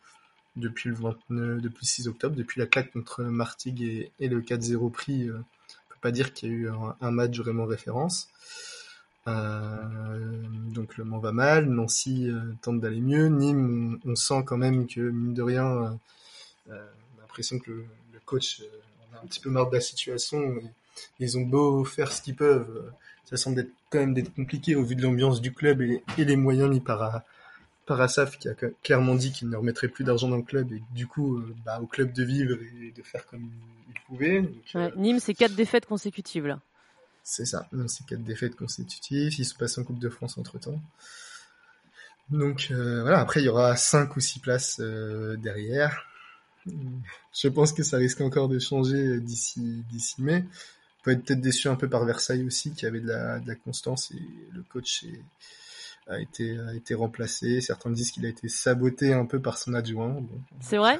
Speaker 2: depuis le 29, depuis 6 octobre, depuis la claque contre Martigues et, et le 4-0 pris pas dire qu'il y a eu un, match vraiment référence. Euh, donc le Mans va mal, Nancy euh, tente d'aller mieux, Nîmes on, sent quand même que mine de rien, euh, on a l'impression que le, coach on a un petit peu marre de la situation. ils ont beau faire ce qu'ils peuvent, ça semble être, quand même d'être compliqué au vu de l'ambiance du club et, les moyens mis par Parasaf qui a clairement dit qu'il ne remettrait plus d'argent dans le club et du coup bah, au club de vivre et de faire comme
Speaker 1: euh, Nîmes, c'est quatre défaites consécutives là.
Speaker 2: C'est ça, c'est quatre défaites consécutives. Il se passe en Coupe de France entre temps. Donc euh, voilà, après il y aura cinq ou six places euh, derrière. Je pense que ça risque encore de changer d'ici d'ici mai. On peut être peut-être déçu un peu par Versailles aussi, qui avait de la, de la constance et le coach a été a été remplacé. Certains disent qu'il a été saboté un peu par son adjoint.
Speaker 1: c'est vrai.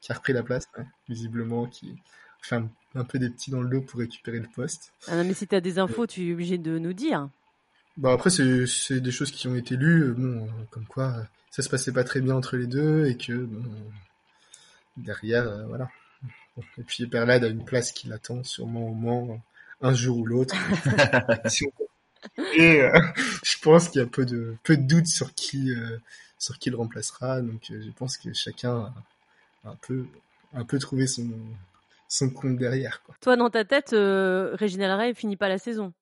Speaker 2: Qui a, repris, la place, visiblement, qui fait un, peu des petits dans le dos pour récupérer le poste.
Speaker 1: Ah non, mais si tu as des infos, tu es obligé de nous dire.
Speaker 2: Bah après, c'est des choses qui ont été lues, bon, comme quoi ça se passait pas très bien entre les deux et que bon, derrière, euh, voilà. Et puis Perlade a une place qui l'attend sûrement au moins un jour ou l'autre. (laughs) et euh, (laughs) je pense qu'il y a peu de peu de doutes sur qui euh, sur qui le remplacera. Donc je pense que chacun a un peu un peu trouvé son son compte derrière. Quoi.
Speaker 1: Toi, dans ta tête, Réginald Ray finit pas la saison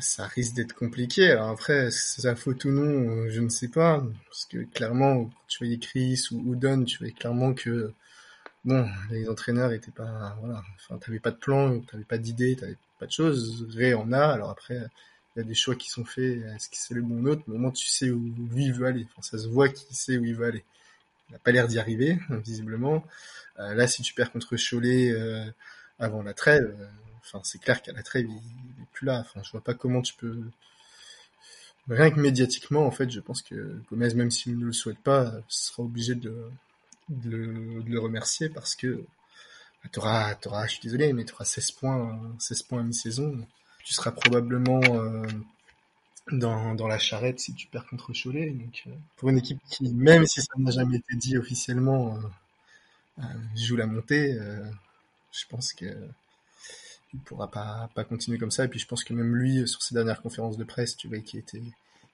Speaker 2: ça risque d'être compliqué. Alors après, c'est sa faute ou non, je ne sais pas. Parce que clairement, quand tu voyais Chris ou Don, tu voyais clairement que bon, les entraîneurs étaient pas, voilà, enfin, t'avais pas de plan, t'avais pas d'idée, t'avais pas de choses. Ray en a. Alors après, il y a des choix qui sont faits. Est-ce que c'est le bon autre? Au moins, tu sais où lui il veut aller. Ça se voit qu'il sait où il veut aller. Il n'a pas l'air d'y arriver, (laughs) visiblement. Euh, là, si tu perds contre Cholet euh, avant la trêve, euh, enfin, c'est clair qu'à la trêve, il, il, est plus là. Enfin, je vois pas comment tu peux. Rien que médiatiquement, en fait, je pense que Gomez, même s'il ne le souhaite pas, sera obligé de, le, remercier parce que t'auras, t'auras, je suis désolé, mais tu auras 16 points, 16 points à mi-saison. Tu seras probablement euh, dans, dans la charrette si tu perds contre Cholet. Donc, euh, pour une équipe qui, même si ça n'a jamais été dit officiellement, euh, joue la montée, je pense que il pourra pas, pas continuer comme ça. Et puis je pense que même lui, sur ses dernières conférences de presse, tu vois qu'il était,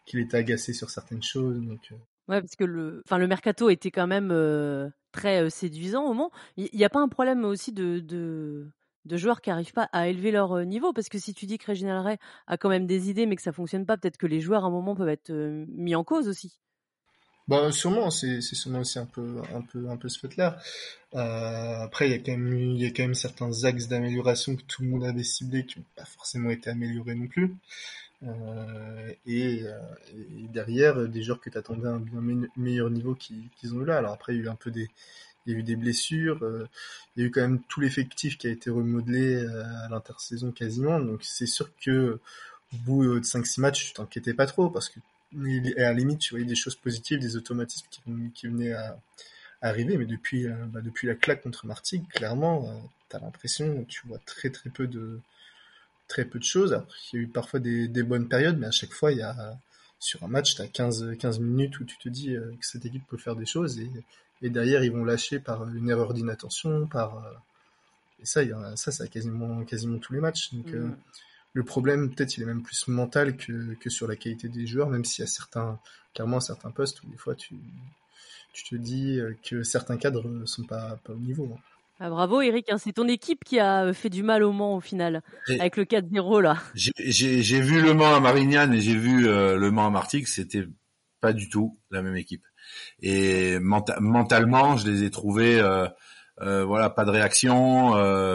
Speaker 2: qu'il était agacé sur certaines choses. Donc,
Speaker 1: Ouais, parce que le, enfin, le mercato était quand même très séduisant au moment. Il n'y a pas un problème aussi de, de joueurs qui n'arrivent pas à élever leur euh, niveau Parce que si tu dis que Reginald Ray a quand même des idées mais que ça fonctionne pas, peut-être que les joueurs à un moment peuvent être mis en cause aussi.
Speaker 2: Bah sûrement, c'est sûrement aussi un peu un peu un peu ce fait-là. après, il y a quand même il y a quand même certains axes d'amélioration que tout le monde avait ciblés qui n'ont pas forcément été améliorés non plus. Euh, et, euh, et, derrière des joueurs que tu attendais à un bien meilleur niveau qu'ils ont eu là. Alors après il y a eu un peu des il y a eu des blessures, euh, il y a eu quand même tout l'effectif qui a été remodelé à l'intersaison quasiment. Donc c'est sûr que au bout de 5-6 matchs, tu t'inquiétais pas trop parce que à la limite tu voyais des choses positives, des automatismes qui, venaient à, arriver. Mais depuis bah, depuis la claque contre Martigues, clairement, tu as l'impression tu vois très très peu de très peu de choses. il y a eu parfois des, des, bonnes périodes, mais à chaque fois, il y a sur un match, tu as 15, 15 minutes où tu te dis euh, que cette équipe peut faire des choses et, et derrière, ils vont lâcher par une erreur d'inattention, par euh, et ça, il y a, ça, ça quasiment, quasiment tous les matchs. Donc, euh, mmh. le problème, peut-être, il est même plus mental que, que sur la qualité des joueurs, même s'il y a certains, clairement, certains postes où des fois, tu, tu te dis que certains cadres sont pas, pas au niveau. Hein.
Speaker 1: Ah, bravo Eric, hein, c'est ton équipe qui a euh, fait du mal au Mans au final, avec le 4-0 là.
Speaker 3: J'ai vu le Mans à Marignane et j'ai vu euh, le Mans à Martigues, c'était pas du tout la même équipe. Et mentalement, je les ai trouvés, euh, euh, voilà, pas de réaction,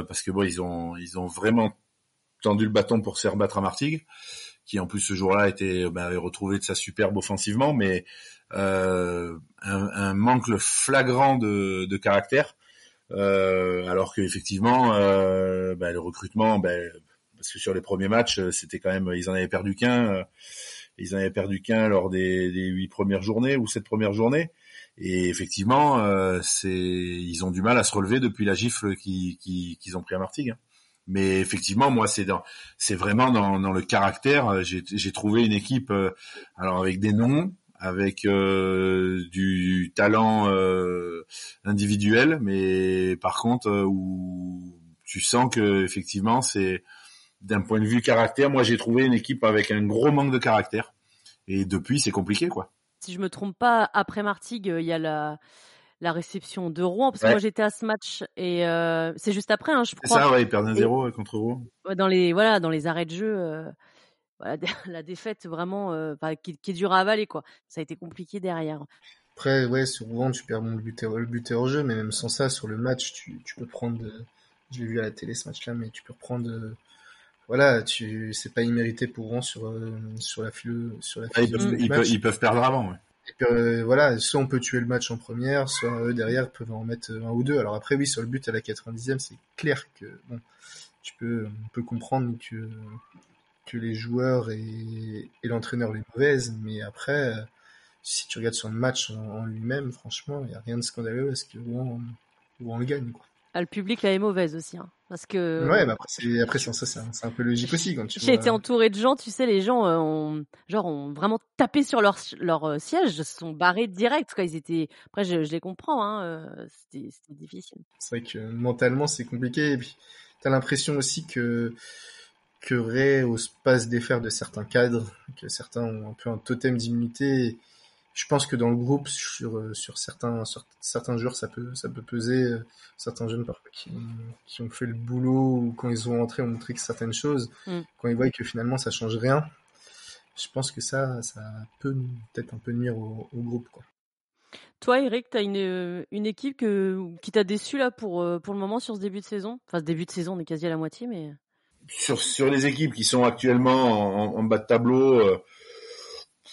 Speaker 3: parce que bon, ils ont, ils ont vraiment tendu le bâton pour se faire battre à Martigues, qui en plus ce jour-là était bah, retrouvé de sa superbe offensivement, mais un, un, manque flagrant de, de caractère euh, alors qu'effectivement, euh, bah, le recrutement, bah, parce que sur les premiers matchs, euh, c'était quand même, ils en avaient perdu qu'un, euh, ils en avaient perdu qu'un lors des, huit premières journées ou sept premières journées. Et effectivement, euh, c'est, ils ont du mal à se relever depuis la gifle qu'ils qui, ont pris à Martigues. Hein. Mais effectivement, moi, c'est dans, c'est vraiment dans, dans le caractère. J'ai trouvé une équipe, alors avec des noms, avec euh, du talent euh, individuel, mais par contre euh, où tu sens que effectivement c'est d'un point de vue caractère, moi j'ai trouvé une équipe avec un gros manque de caractère et depuis c'est compliqué quoi.
Speaker 1: Si je me trompe pas, après Martigues, il y a la la réception de Rouen parce que moi j'étais à ce match et euh, c'est juste après hein, je crois.
Speaker 3: C'est ça ouais, ils perdent un 0 contre Rouen.
Speaker 1: Dans les voilà, dans les arrêts de jeu (laughs) la défaite vraiment euh, qui, qui, est dure à avaler quoi. Ça a été compliqué derrière.
Speaker 2: Après ouais sur Rouen tu perds le but le but hors jeu mais même sans ça sur le match tu, tu peux prendre je l'ai vu à la télé ce match là mais tu peux reprendre voilà tu c'est pas immérité pour Rouen sur euh, sur la file sur la
Speaker 3: ah, ils, peuvent, ils, peuvent, perdre avant ouais.
Speaker 2: Et euh, voilà, soit on peut tuer le match en première, soit eux derrière peuvent en mettre un ou deux. Alors après oui, sur le but à la 90e, c'est clair que bon, tu peux on peut comprendre que que les joueurs et, et l'entraîneur les mauvaises, mais après, euh, si tu regardes sur le match en, lui-même, franchement, il n'y a rien de scandaleux à ce que Rouen, Rouen le gagne. Quoi.
Speaker 1: Ah, le public là est mauvaise aussi, hein, parce que.
Speaker 2: Ouais, après c'est après ça, c'est un, peu logique aussi quand tu.
Speaker 1: J'ai été entouré de gens, tu sais, les gens euh, ont genre ont vraiment tapé sur leur leur euh, siège, se sont barrés direct. Quoi, ils étaient. Après, je, je les comprends, hein, euh, c'était c'était difficile.
Speaker 2: C'est vrai que mentalement c'est compliqué et puis t'as l'impression aussi que que Ray ose pas se défaire de certains cadres, que certains ont un peu un totem d'immunité je pense que dans le groupe, sur, euh, sur certains, sur certains joueurs, ça peut, ça peut peser. Euh, certains jeunes parfois qui, qui ont fait le boulot ou quand ils sont entrés ont montré que certaines choses, mm. quand ils voient que finalement ça change rien, je pense que ça, ça peut peut-être un peu nuire au, au groupe, quoi.
Speaker 1: Toi, Eric, tu as une, une équipe que, qui t'a déçu là pour, euh, pour le moment sur ce début de saison? Enfin, ce début de saison, on est quasi à la moitié, mais.
Speaker 3: Sur, sur les équipes qui sont actuellement en, en bas de tableau,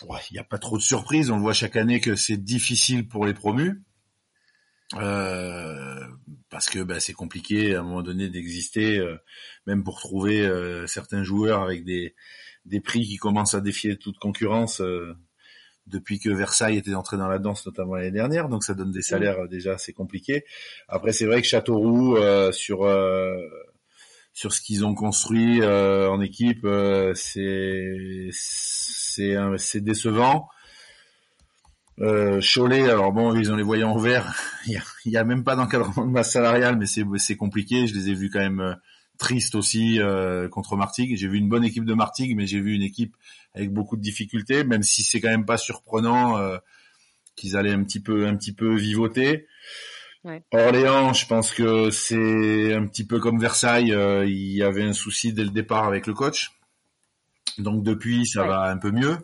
Speaker 3: il n'y a pas trop de surprises. On voit chaque année que c'est difficile pour les promus. Euh, parce que bah, c'est compliqué à un moment donné d'exister, euh, même pour trouver euh, certains joueurs avec des, des prix qui commencent à défier toute concurrence depuis que Versailles était entré dans la danse, notamment l'année dernière. Donc ça donne des salaires déjà assez compliqués. Après c'est vrai que Châteauroux sur sur ce qu'ils ont construit en équipe, c'est c'est décevant. Euh, Cholet, alors bon, ils ont les voyants ouverts. (laughs) Il y a, même pas d'encadrement de masse salariale, mais c'est compliqué. Je les ai vus quand même euh, tristes aussi euh, contre Martigues. J'ai vu une bonne équipe de Martigues, mais j'ai vu une équipe avec beaucoup de difficultés, même si c'est quand même pas surprenant euh, qu'ils allaient un petit peu, un petit peu vivoter. Orléans, je pense que c'est un petit peu comme Versailles. il y avait un souci dès le départ avec le coach. Donc depuis, ça va un peu mieux.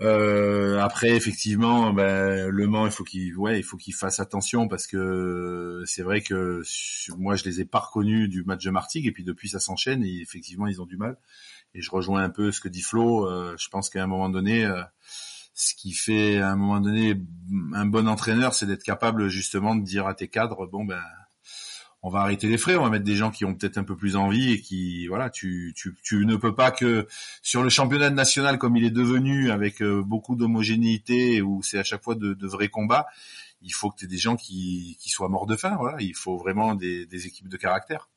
Speaker 3: Euh, après, effectivement, ben, Le Mans, il faut qu'il, ouais, il faut qu'il fasse attention parce que c'est vrai que moi, je les ai pas reconnus du match de Martigues et puis depuis, ça s'enchaîne et effectivement, ils ont du mal. Et je rejoins un peu ce que dit Flo. Euh, je pense qu'à un moment donné, euh, ce qui fait à un moment donné un bon entraîneur, c'est d'être capable justement de dire à tes cadres, bon ben on va arrêter les frais, on va mettre des gens qui ont peut-être un peu plus envie et qui voilà, tu, tu, tu ne peux pas que sur le championnat national comme il est devenu avec euh, beaucoup d'homogénéité où c'est à chaque fois de, vrais combats, il faut que tu aies des gens qui, qui soient morts de faim, voilà, il faut vraiment des équipes de caractère.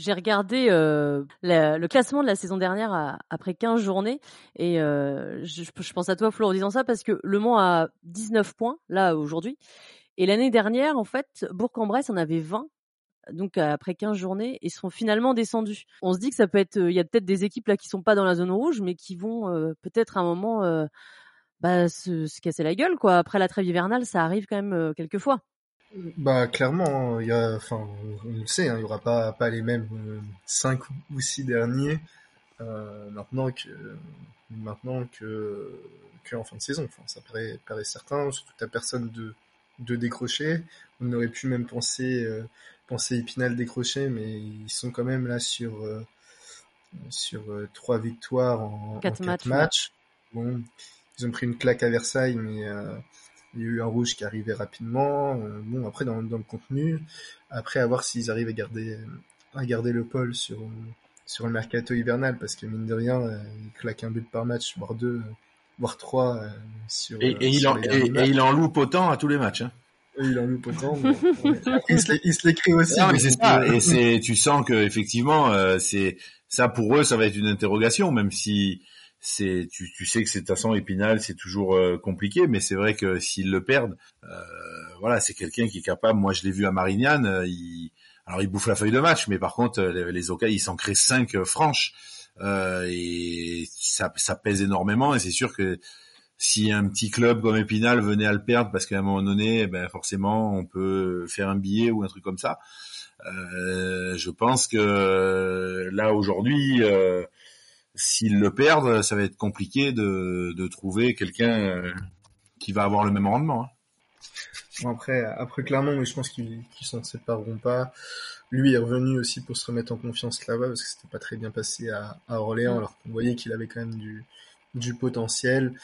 Speaker 1: J'ai regardé euh, le classement de la saison dernière après 15 journées et euh, je, je, pense à toi Flo en disant ça parce que Le Mans a 19 points là aujourd'hui et l'année dernière en fait Bourg-en-Bresse en avait 20 donc après 15 journées, ils seront finalement descendus. On se dit que ça peut être, il y a peut-être des équipes là qui sont pas dans la zone rouge, mais qui vont peut-être à un moment bah, se, se, casser la gueule quoi. Après la trêve hivernale, ça arrive quand même quelques fois.
Speaker 2: Bah clairement, hein, il y a, enfin, on le sait, hein, il y aura pas pas les mêmes cinq ou six derniers euh, maintenant que maintenant que que en fin de saison. Enfin, ça paraît paraît certain, surtout que personne de de décrocher. On aurait pu même penser penser Épinal décrocher, mais ils sont quand même là sur euh, sur euh, trois victoires en quatre, matchs. Bon, ils ont pris une claque à Versailles, mais euh, il y a eu un rouge qui arrivait rapidement. bon, après dans, dans, le contenu, après à voir s'ils arrivent à garder à garder le pôle sur sur le mercato hivernal, parce que mine de rien, ils claquent un but par match, voire deux, voire trois. sur,
Speaker 3: et, il en, et, il en loupe autant à tous les matchs. Hein
Speaker 2: il en loupe autant. (laughs) il, se l'écrit aussi.
Speaker 3: Non, mais c'est ça. Et c'est, tu sens que effectivement, euh, c'est ça pour eux, ça va être une interrogation, même si c'est, tu, tu sais que c'est façon Épinal, c'est toujours euh, compliqué, mais c'est vrai que s'ils le perdent, euh, voilà, c'est quelqu'un qui est capable. Moi, je l'ai vu à Marignane, euh, il, alors il bouffe la feuille de match, mais par contre, les, les Okai, ils s'en créent cinq franches. et ça, ça pèse énormément et c'est sûr que si un petit club comme Épinal venait à le perdre parce qu'à un moment donné, eh ben forcément, on peut faire un billet ou un truc comme ça. Euh, je pense que là aujourd'hui, euh, s'ils le perdent, ça va être compliqué de, de trouver quelqu'un euh, qui va avoir le même rendement.
Speaker 2: Hein. après, après clairement, je pense qu'ils qu s'en sépareront pas. Lui est revenu aussi pour se remettre en confiance là-bas parce que c'était pas très bien passé à, à Orléans, alors qu'on voyait qu'il avait quand même du, du potentiel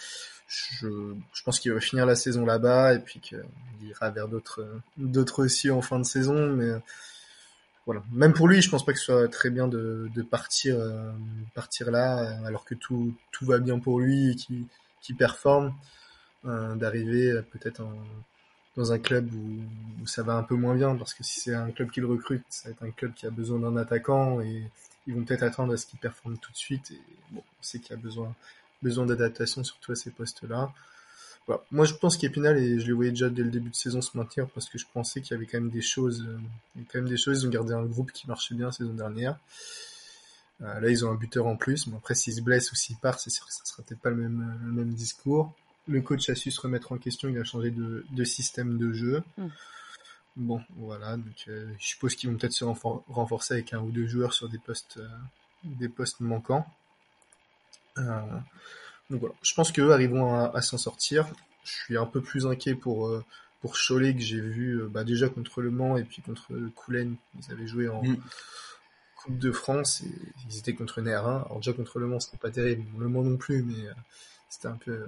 Speaker 2: je, je pense qu'il va finir la saison là-bas et puis qu'il ira vers d'autres d'autres aussi en fin de saison. Mais voilà, même pour lui, je pense pas que ce soit très bien de, de partir euh, partir là alors que tout tout va bien pour lui et qu'il performe, euh, d'arriver peut-être en dans un club où, ça va un peu moins bien, parce que si c'est un club qui le recrute, ça va être un club qui a besoin d'un attaquant et ils vont peut-être attendre à ce qu'il performe tout de suite. Et bon, on sait qu'il a besoin, besoin d'adaptation surtout à ces postes-là. Voilà. Moi, je pense qu'Épinal, et je les voyais déjà dès le début de saison se maintenir parce que je pensais qu'il y avait quand même des choses, euh, il y avait quand même des choses. Ils ont gardé un groupe qui marchait bien la saison dernière. Euh, là, ils ont un buteur en plus. Mais après, s'il se blesse ou s'il part, c'est sûr que ça sera peut-être pas le même, le même discours. Le coach a su se remettre en question. Il a changé de, de système de jeu. Mm. Bon, voilà. Donc, euh, je suppose qu'ils vont peut-être se renforcer avec un ou deux joueurs sur des postes, euh, des postes manquants. Euh, donc voilà. Je pense qu'eux arriveront à, à s'en sortir. Je suis un peu plus inquiet pour pour Cholet que j'ai vu bah, déjà contre Le Mans et puis contre Coulennes. Ils avaient joué en mm. Coupe de France et ils étaient contre NR1. Alors déjà contre Le Mans c'était pas terrible, Le Mans non plus, mais c'était un peu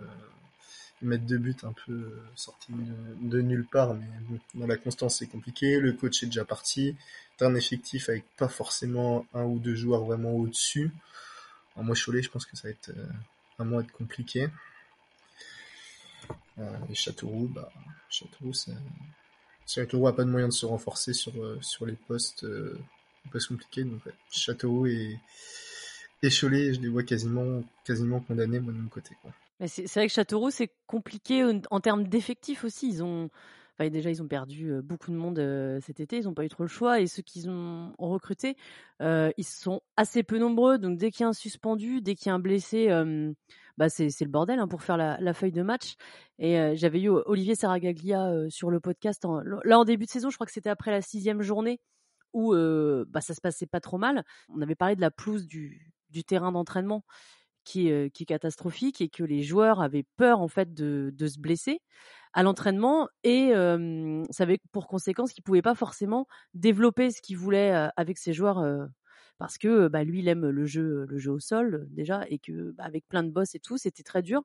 Speaker 2: mettre deux buts un peu euh, sortis de, nulle part, mais dans la constance c'est compliqué. Le coach est déjà parti. T'as un effectif avec pas forcément un ou deux joueurs vraiment au-dessus. moi Cholet, je pense que ça va être euh, vraiment être compliqué. Euh, et Châteauroux, bah Châteauroux, Châteauroux a pas de moyen de se renforcer sur sur les postes, euh, postes compliqués. Donc Châteauroux et et je les vois quasiment quasiment condamnés moi de mon côté.
Speaker 1: C'est vrai que Châteauroux, c'est compliqué en, termes d'effectifs aussi. Ils ont, enfin, déjà, ils ont perdu euh, beaucoup de monde euh, cet été. Ils n'ont pas eu trop le choix. Et ceux qu'ils ont recrutés, euh, ils sont assez peu nombreux. Donc, dès qu'il y a un suspendu, dès qu'il y a un blessé, bah, c'est le bordel hein, pour faire la, feuille de match. Et j'avais eu Olivier Saragaglia sur le podcast. là, en début de saison, je crois que c'était après la sixième journée où bah, ça se passait pas trop mal. On avait parlé de la pelouse du terrain d'entraînement qui est, catastrophique et que les joueurs avaient peur en fait de, se blesser à l'entraînement et ça avait pour conséquence qu'il pouvait pas forcément développer ce qu'il voulait avec ses joueurs parce que bah, lui il aime le jeu le jeu au sol déjà et que bah, avec plein de boss et tout c'était très dur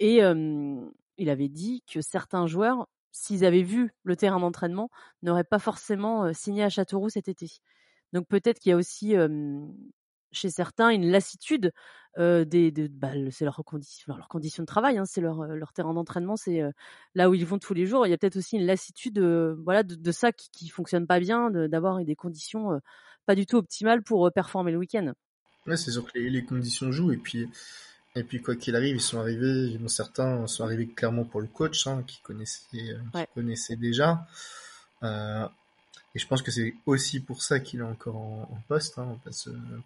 Speaker 1: et il avait dit que certains joueurs s'ils avaient vu le terrain d'entraînement n'auraient pas forcément signé à Châteauroux cet été. Donc peut-être qu'il y a aussi chez certains une lassitude des, bah, c'est leur, condition, leur condition de travail, hein, c'est leur, leur terrain d'entraînement, c'est là où ils vont tous les jours. Il y a peut-être aussi une lassitude voilà, de, ça qui, qui fonctionne pas bien, d'avoir des conditions pas du tout optimales pour performer le week-end.
Speaker 2: Ouais, c'est sûr que les, conditions jouent et puis et puis quoi qu'il arrive, ils sont arrivés, certains sont arrivés clairement pour le coach hein, qui connaissait qui connaissait déjà. Et je pense que c'est aussi pour ça qu'il est encore en, poste, hein, on va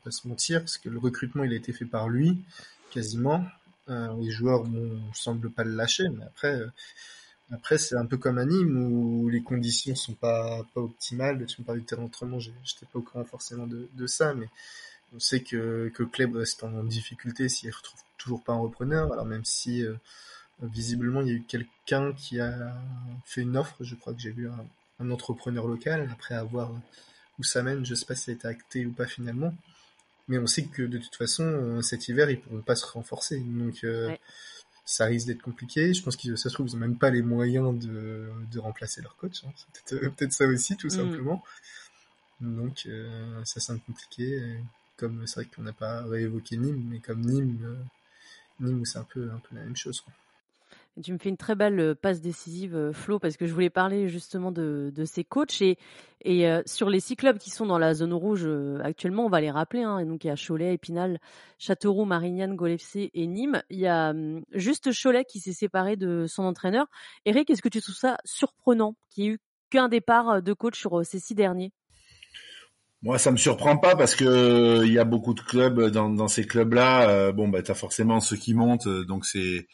Speaker 2: pas se, mentir, parce que le recrutement il a été fait par lui, quasiment. Euh, les joueurs ne semblent pas le lâcher, mais après, euh, après c'est un peu comme à Nîmes où les conditions sont pas optimales. Tu me parles du terrain d'entraînement, j'étais pas au courant forcément de, ça, mais on sait que que club reste en difficulté s'il retrouve toujours pas un repreneur. Alors même si euh, visiblement il y a eu quelqu'un qui a fait une offre, je crois que j'ai vu un, un entrepreneur local, après avoir où ça mène, je sais pas si ça a été acté ou pas finalement. Mais on sait que de toute façon, euh, cet hiver, ils pourront pas se renforcer. Donc, euh, ça risque d'être compliqué. Je pense que ça se trouve, ils ont même pas les moyens de, de remplacer leur coach. Hein. C'est peut-être euh, ça aussi, tout mm. simplement. Donc, ça semble compliqué. Comme c'est vrai qu'on n'a pas réévoqué Nîmes, mais comme Nîmes, Nîmes, c'est un peu, un peu la même chose. Quoi.
Speaker 1: Tu me fais une très belle passe décisive, Flo, parce que je voulais parler justement de, ces coachs. Et, et sur les six clubs qui sont dans la zone rouge actuellement, on va les rappeler. Hein, donc il y a Cholet, Épinal, Châteauroux, Marignane, Golfc et Nîmes. Il y a mmh, juste Cholet qui s'est séparé de son entraîneur. Eric, est-ce que tu trouves ça surprenant qu'il n'y ait eu qu'un départ de coach sur ces six derniers?
Speaker 3: Moi, ça me surprend pas parce que il y a beaucoup de clubs dans, ces clubs-là. bon, bah, t'as forcément ceux qui montent, donc c'est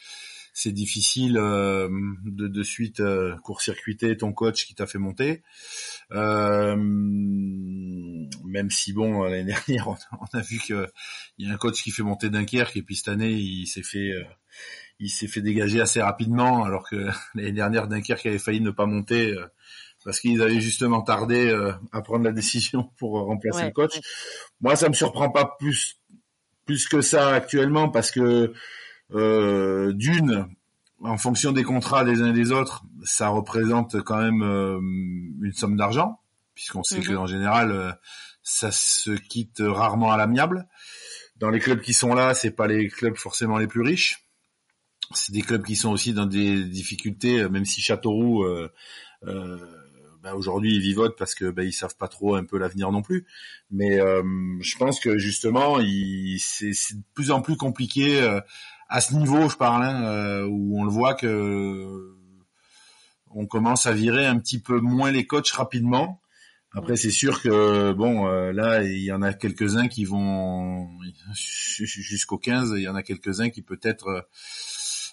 Speaker 3: c'est difficile euh, de, de suite euh, court-circuiter ton coach qui t'a fait monter. Euh, même si bon (laughs) l'année dernière on, a vu que il y a un coach qui fait monter Dunkerque et puis cette année il s'est fait il s'est fait dégager assez rapidement alors que (laughs) l'année dernière Dunkerque avait failli ne pas monter parce qu'ils avaient justement tardé à prendre la décision pour remplacer le coach. Moi ça me surprend pas plus plus que ça actuellement parce que euh, d'une, en fonction des contrats des uns et des autres, ça représente quand même euh, une somme d'argent, puisqu'on sait que mhm. en général, euh, ça se quitte rarement à l'amiable. Dans les clubs qui sont là, c'est pas les clubs forcément les plus riches. c'est des clubs qui sont aussi dans des difficultés, même si Châteauroux euh, euh, bah, aujourd'hui ils vivotent parce que bah, ils savent pas trop un peu l'avenir non plus. Mais euh, je pense que justement, c'est de plus en plus compliqué euh, à ce niveau, je parle, hein, euh, où on le voit que on commence à virer un petit peu moins les coachs rapidement. Après, c'est sûr que bon, là, il y en a quelques-uns qui vont jusqu'au 15. Il y en a quelques-uns qui peut-être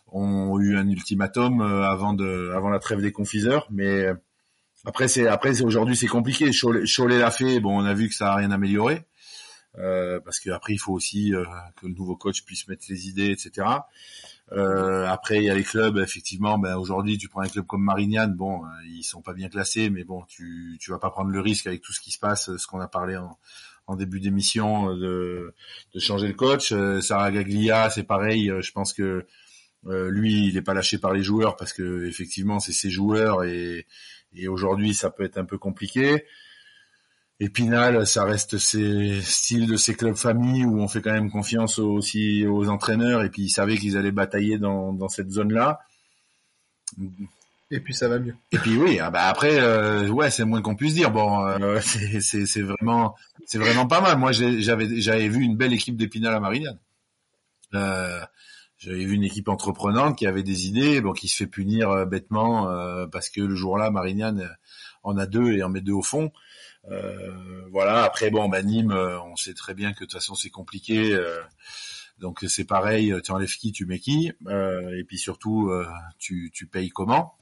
Speaker 3: ont eu un ultimatum avant de, avant la trêve des confiseurs, mais après, c'est après aujourd'hui c'est compliqué. Cholet, l'a fait. Bon, on a vu que ça a rien amélioré euh, parce qu'après il faut aussi euh, que le nouveau coach puisse mettre les idées, etc. Euh, après, il y a les clubs. Effectivement, ben aujourd'hui, tu prends un club comme Marignane. Bon, euh, ils sont pas bien classés, mais bon, tu tu vas pas prendre le risque avec tout ce qui se passe, ce qu'on a parlé en, en début d'émission de, de changer le coach. Sarah Gaglia, c'est pareil. Je pense que lui, il est pas lâché par les joueurs parce que effectivement, c'est ses joueurs et et aujourd'hui, ça peut être un peu compliqué. Épinal, ça reste ces styles de ces clubs familles où on fait quand même confiance aussi aux entraîneurs et puis ils savaient qu'ils allaient batailler dans, dans cette zone-là.
Speaker 2: Et puis ça va mieux.
Speaker 3: Et puis oui, ah bah après, euh, ouais, c'est moins qu'on puisse dire. Bon, euh, (laughs) c'est vraiment, c'est vraiment pas mal. Moi, j'avais j'avais vu une belle équipe d'Épinal à Marignane. Euh, j'avais vu une équipe entreprenante qui avait des idées, bon, qui se fait punir bêtement parce que le jour-là, Marignane en a deux et en met deux au fond. Voilà. Après, bon, bah, Nîmes, on sait très bien que de toute façon c'est compliqué. donc c'est pareil, tu enlèves qui, tu mets qui, et puis surtout, tu, tu payes comment?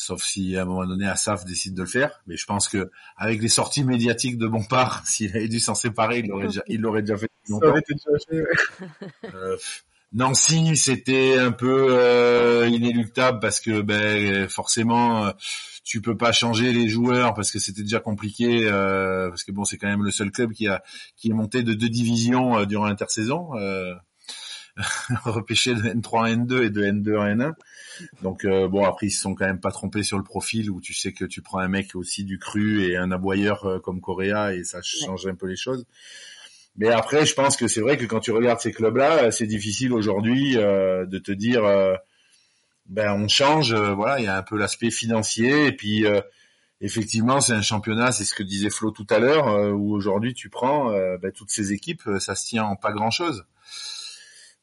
Speaker 3: Sauf si à un moment donné Asaf décide de le faire. Mais je pense que avec les sorties médiatiques de Bompard, (laughs) s'il avait dû s'en séparer, il l'aurait déjà, il l'aurait déjà fait. (laughs) Euh, Nancy, c'était un peu euh, inéluctable parce que ben forcément euh, tu peux pas changer les joueurs parce que c'était déjà compliqué euh, parce que bon c'est quand même le seul club qui a qui est monté de deux divisions durant l'intersaison (laughs) repêché de N3 en N2 et de N2 en N1. Donc bon après ils se sont quand même pas trompés sur le profil où tu sais que tu prends un mec aussi du cru et un aboyeur comme Correa et ça change un peu les choses. Mais après, je pense que c'est vrai que quand tu regardes ces clubs-là, c'est difficile aujourd'hui euh, de te dire, euh, ben on change. Euh, voilà, il y a un peu l'aspect financier et puis effectivement, c'est un championnat, c'est ce que disait Flo tout à l'heure, où aujourd'hui tu prends ben, toutes ces équipes, ça se tient en pas grand-chose.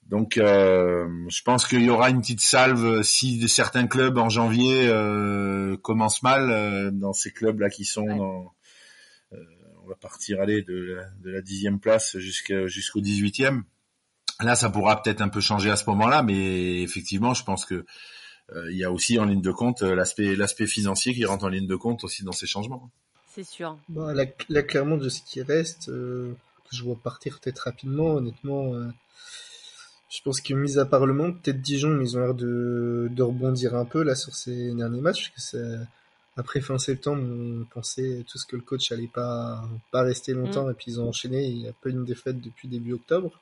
Speaker 3: Donc, je pense qu'il y aura une petite salve si certains clubs en janvier commencent mal dans ces clubs-là qui sont dans on va partir aller de, la dixième place jusqu'au jusqu'au 18e. Là, ça pourra peut-être un peu changer à ce moment-là, mais effectivement, je pense que euh, il y a aussi en ligne de compte euh, l'aspect l'aspect financier qui rentre en ligne de compte aussi dans ces changements.
Speaker 1: C'est sûr.
Speaker 2: Bah, là, clairement, de ce qui reste, euh, que je vois partir peut-être rapidement, honnêtement, je pense que mis à part le monde, peut-être Dijon, ils ont l'air de, de rebondir un peu là sur ces derniers matchs, parce que après fin septembre, on pensait tout ce que le coach allait pas pas rester longtemps mm. et puis ils ont enchaîné. Il n'y a pas une défaite depuis début octobre,